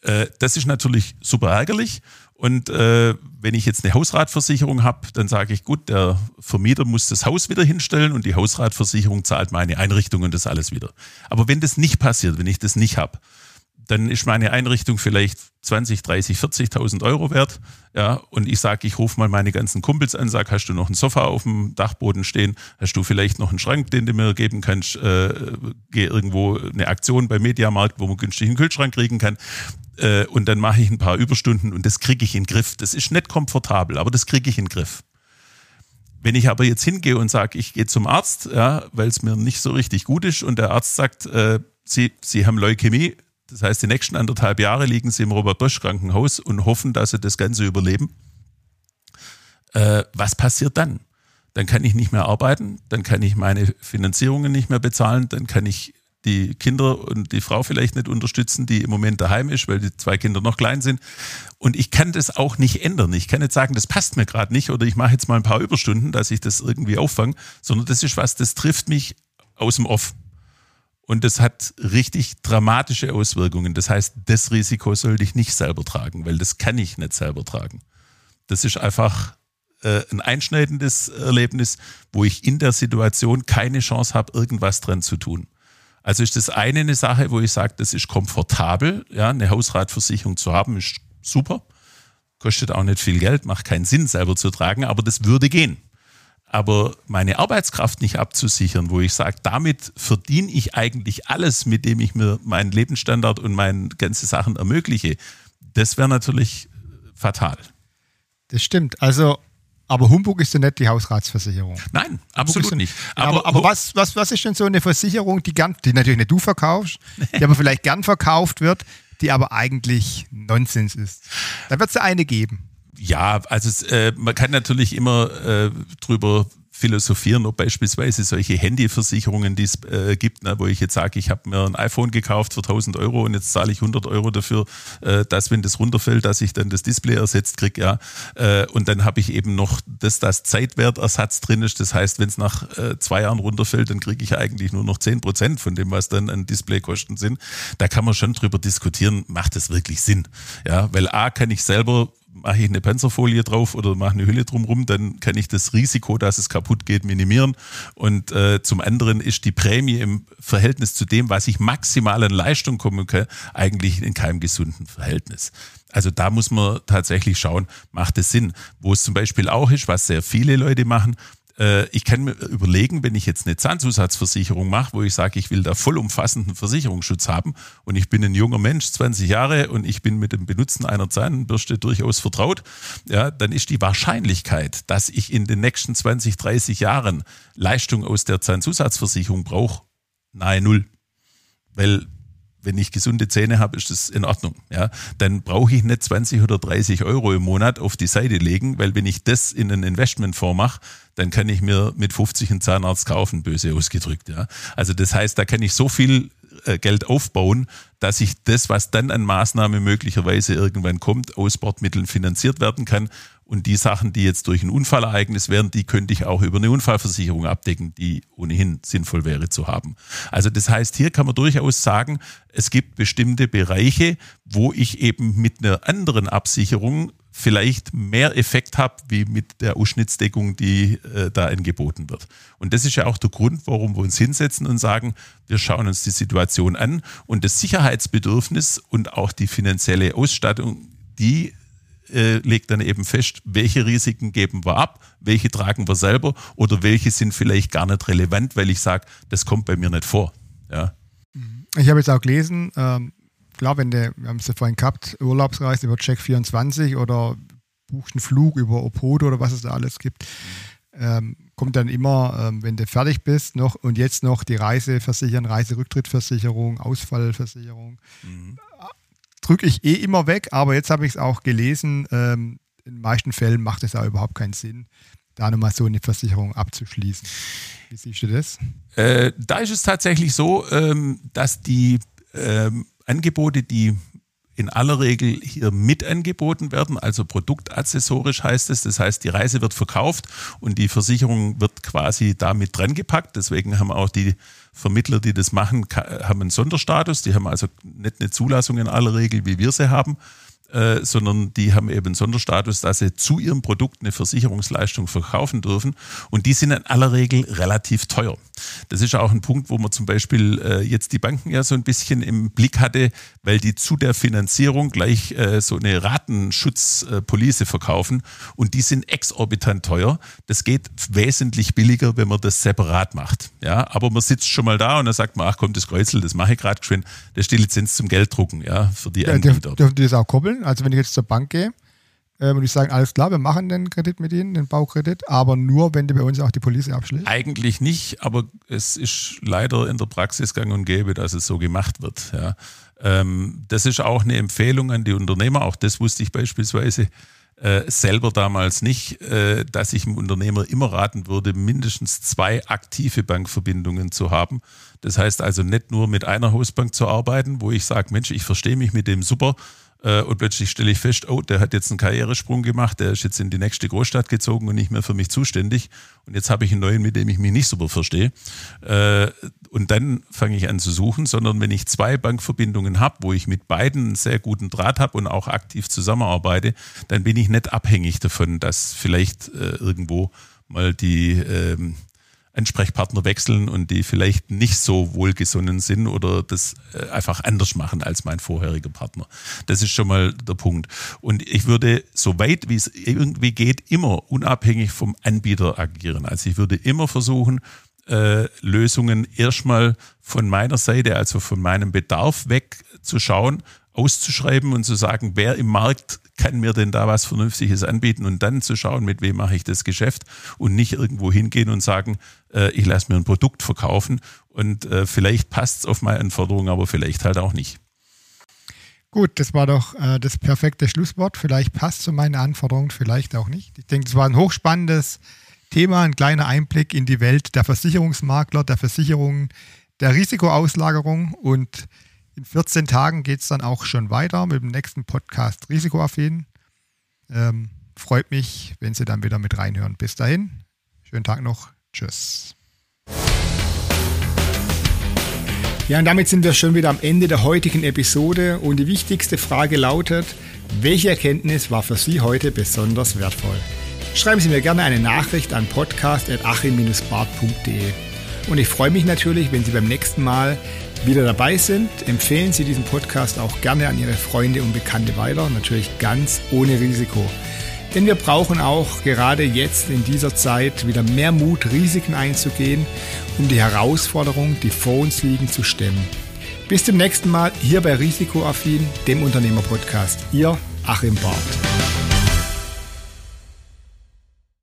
Äh, das ist natürlich super ärgerlich. Und äh, wenn ich jetzt eine Hausratversicherung habe, dann sage ich, gut, der Vermieter muss das Haus wieder hinstellen und die Hausratversicherung zahlt meine Einrichtung und das alles wieder. Aber wenn das nicht passiert, wenn ich das nicht habe, dann ist meine Einrichtung vielleicht 20, 30, 40.000 Euro wert. Ja, und ich sage, ich rufe mal meine ganzen Kumpels an, sage, hast du noch ein Sofa auf dem Dachboden stehen? Hast du vielleicht noch einen Schrank, den du mir geben kannst? Äh, geh irgendwo eine Aktion bei Mediamarkt, wo man günstig einen Kühlschrank kriegen kann. Äh, und dann mache ich ein paar Überstunden und das kriege ich in den Griff. Das ist nicht komfortabel, aber das kriege ich in den Griff. Wenn ich aber jetzt hingehe und sage, ich gehe zum Arzt, ja, weil es mir nicht so richtig gut ist und der Arzt sagt, äh, Sie, Sie haben Leukämie, das heißt, die nächsten anderthalb Jahre liegen sie im Robert-Bosch-Krankenhaus und hoffen, dass sie das Ganze überleben. Äh, was passiert dann? Dann kann ich nicht mehr arbeiten, dann kann ich meine Finanzierungen nicht mehr bezahlen, dann kann ich die Kinder und die Frau vielleicht nicht unterstützen, die im Moment daheim ist, weil die zwei Kinder noch klein sind. Und ich kann das auch nicht ändern. Ich kann nicht sagen, das passt mir gerade nicht oder ich mache jetzt mal ein paar Überstunden, dass ich das irgendwie auffange, sondern das ist was, das trifft mich aus dem Off. Und das hat richtig dramatische Auswirkungen. Das heißt, das Risiko sollte ich nicht selber tragen, weil das kann ich nicht selber tragen. Das ist einfach äh, ein einschneidendes Erlebnis, wo ich in der Situation keine Chance habe, irgendwas dran zu tun. Also ist das eine eine Sache, wo ich sage, das ist komfortabel, ja, eine Hausratversicherung zu haben, ist super. Kostet auch nicht viel Geld, macht keinen Sinn, selber zu tragen, aber das würde gehen aber meine Arbeitskraft nicht abzusichern, wo ich sage, damit verdiene ich eigentlich alles, mit dem ich mir meinen Lebensstandard und meine ganze Sachen ermögliche, das wäre natürlich fatal. Das stimmt. Also, aber Humbug ist ja nicht die Hausratsversicherung. Nein, absolut nicht. Aber, aber, aber, was, was, was ist denn so eine Versicherung, die, gern, die natürlich nicht du verkaufst, die aber vielleicht gern verkauft wird, die aber eigentlich Nonsens ist? Da wird es eine geben. Ja, also äh, man kann natürlich immer äh, drüber philosophieren, ob beispielsweise solche Handyversicherungen, die es äh, gibt, ne, wo ich jetzt sage, ich habe mir ein iPhone gekauft für 1000 Euro und jetzt zahle ich 100 Euro dafür, äh, dass wenn das runterfällt, dass ich dann das Display ersetzt kriege, ja. Äh, und dann habe ich eben noch das, das Zeitwertersatz drin ist. Das heißt, wenn es nach äh, zwei Jahren runterfällt, dann kriege ich eigentlich nur noch 10 Prozent von dem, was dann an Displaykosten sind. Da kann man schon drüber diskutieren, macht das wirklich Sinn? Ja, weil A kann ich selber mache ich eine Panzerfolie drauf oder mache eine Hülle drumherum, dann kann ich das Risiko, dass es kaputt geht, minimieren. Und äh, zum anderen ist die Prämie im Verhältnis zu dem, was ich maximal an Leistung kommen kann, eigentlich in keinem gesunden Verhältnis. Also da muss man tatsächlich schauen, macht es Sinn. Wo es zum Beispiel auch ist, was sehr viele Leute machen, äh, ich kann mir überlegen, wenn ich jetzt eine Zahnzusatzversicherung mache, wo ich sage, ich will da vollumfassenden Versicherungsschutz haben und ich bin ein junger Mensch, 20 Jahre und ich bin mit dem Benutzen einer Zahnbürste durchaus vertraut, ja, dann ist die Wahrscheinlichkeit, dass ich in den nächsten 20, 30 Jahren Leistung aus der Zahnzusatzversicherung brauche, nahe null. Weil wenn ich gesunde Zähne habe, ist das in Ordnung. Ja, dann brauche ich nicht 20 oder 30 Euro im Monat auf die Seite legen, weil wenn ich das in einen Investmentfonds mache, dann kann ich mir mit 50 einen Zahnarzt kaufen, böse ausgedrückt. Ja, also das heißt, da kann ich so viel Geld aufbauen, dass ich das, was dann an Maßnahme möglicherweise irgendwann kommt, aus Bordmitteln finanziert werden kann und die Sachen, die jetzt durch ein Unfallereignis wären, die könnte ich auch über eine Unfallversicherung abdecken, die ohnehin sinnvoll wäre zu haben. Also das heißt, hier kann man durchaus sagen, es gibt bestimmte Bereiche, wo ich eben mit einer anderen Absicherung vielleicht mehr Effekt habe, wie mit der Ausschnittsdeckung, die äh, da angeboten wird. Und das ist ja auch der Grund, warum wir uns hinsetzen und sagen, wir schauen uns die Situation an und das Sicherheitsbedürfnis und auch die finanzielle Ausstattung, die äh, legt dann eben fest, welche Risiken geben wir ab, welche tragen wir selber oder welche sind vielleicht gar nicht relevant, weil ich sage, das kommt bei mir nicht vor. Ja. Ich habe jetzt auch gelesen, ähm, klar, wenn du, wir haben es ja vorhin gehabt, Urlaubsreise über Check24 oder buchst einen Flug über Opodo oder was es da alles gibt, ähm, kommt dann immer, ähm, wenn du fertig bist, noch und jetzt noch die Reise versichern, Reiserücktrittversicherung, Ausfallversicherung. Mhm drücke ich eh immer weg, aber jetzt habe ich es auch gelesen. Ähm, in den meisten Fällen macht es auch überhaupt keinen Sinn, da nochmal so eine Versicherung abzuschließen. Wie siehst du das? Äh, da ist es tatsächlich so, ähm, dass die ähm, Angebote, die in aller Regel hier mit angeboten werden, also produktaccessorisch heißt es. Das heißt, die Reise wird verkauft und die Versicherung wird quasi damit dran gepackt. Deswegen haben auch die Vermittler, die das machen, haben einen Sonderstatus. Die haben also nicht eine Zulassung in aller Regel, wie wir sie haben, äh, sondern die haben eben Sonderstatus, dass sie zu ihrem Produkt eine Versicherungsleistung verkaufen dürfen. Und die sind in aller Regel relativ teuer. Das ist auch ein Punkt, wo man zum Beispiel äh, jetzt die Banken ja so ein bisschen im Blick hatte, weil die zu der Finanzierung gleich äh, so eine Ratenschutzpolice verkaufen und die sind exorbitant teuer. Das geht wesentlich billiger, wenn man das separat macht. Ja, aber man sitzt schon mal da und dann sagt man, ach komm, das Kreuzel, das mache ich gerade geschwind, das ist die Lizenz zum Gelddrucken, ja, für die ja, Anbieter. Dürfen die das auch koppeln? Also wenn ich jetzt zur Bank gehe, äh, und ich sagen, alles klar, wir machen den Kredit mit Ihnen, den Baukredit, aber nur, wenn die bei uns auch die Police abschließt? Eigentlich nicht, aber es ist leider in der Praxis gang und gäbe, dass es so gemacht wird. Ja. Ähm, das ist auch eine Empfehlung an die Unternehmer, auch das wusste ich beispielsweise äh, selber damals nicht, äh, dass ich dem Unternehmer immer raten würde, mindestens zwei aktive Bankverbindungen zu haben. Das heißt also nicht nur mit einer Hausbank zu arbeiten, wo ich sage, Mensch, ich verstehe mich mit dem super, und plötzlich stelle ich fest, oh, der hat jetzt einen Karrieresprung gemacht, der ist jetzt in die nächste Großstadt gezogen und nicht mehr für mich zuständig. Und jetzt habe ich einen neuen, mit dem ich mich nicht super verstehe. Äh, und dann fange ich an zu suchen, sondern wenn ich zwei Bankverbindungen habe, wo ich mit beiden einen sehr guten Draht habe und auch aktiv zusammenarbeite, dann bin ich nicht abhängig davon, dass vielleicht äh, irgendwo mal die ähm, Ansprechpartner wechseln und die vielleicht nicht so wohlgesonnen sind oder das äh, einfach anders machen als mein vorheriger Partner. Das ist schon mal der Punkt. Und ich würde, so weit wie es irgendwie geht, immer unabhängig vom Anbieter agieren. Also ich würde immer versuchen, äh, Lösungen erstmal von meiner Seite, also von meinem Bedarf wegzuschauen, auszuschreiben und zu sagen, wer im Markt kann mir denn da was Vernünftiges anbieten und dann zu schauen, mit wem mache ich das Geschäft und nicht irgendwo hingehen und sagen, äh, ich lasse mir ein Produkt verkaufen und äh, vielleicht passt es auf meine Anforderungen, aber vielleicht halt auch nicht. Gut, das war doch äh, das perfekte Schlusswort. Vielleicht passt zu meinen Anforderungen, vielleicht auch nicht. Ich denke, das war ein hochspannendes Thema, ein kleiner Einblick in die Welt der Versicherungsmakler, der Versicherungen, der Risikoauslagerung und in 14 Tagen geht es dann auch schon weiter mit dem nächsten Podcast Risikoaffin. Ähm, freut mich, wenn Sie dann wieder mit reinhören. Bis dahin, schönen Tag noch. Tschüss. Ja, und damit sind wir schon wieder am Ende der heutigen Episode und die wichtigste Frage lautet, welche Erkenntnis war für Sie heute besonders wertvoll? Schreiben Sie mir gerne eine Nachricht an podcast.achim-bart.de. Und ich freue mich natürlich, wenn Sie beim nächsten Mal wieder dabei sind. Empfehlen Sie diesen Podcast auch gerne an Ihre Freunde und Bekannte weiter, natürlich ganz ohne Risiko. Denn wir brauchen auch gerade jetzt in dieser Zeit wieder mehr Mut, Risiken einzugehen, um die Herausforderungen, die vor uns liegen, zu stemmen. Bis zum nächsten Mal hier bei Risikoaffin, dem Unternehmerpodcast. Ihr Achim Barth.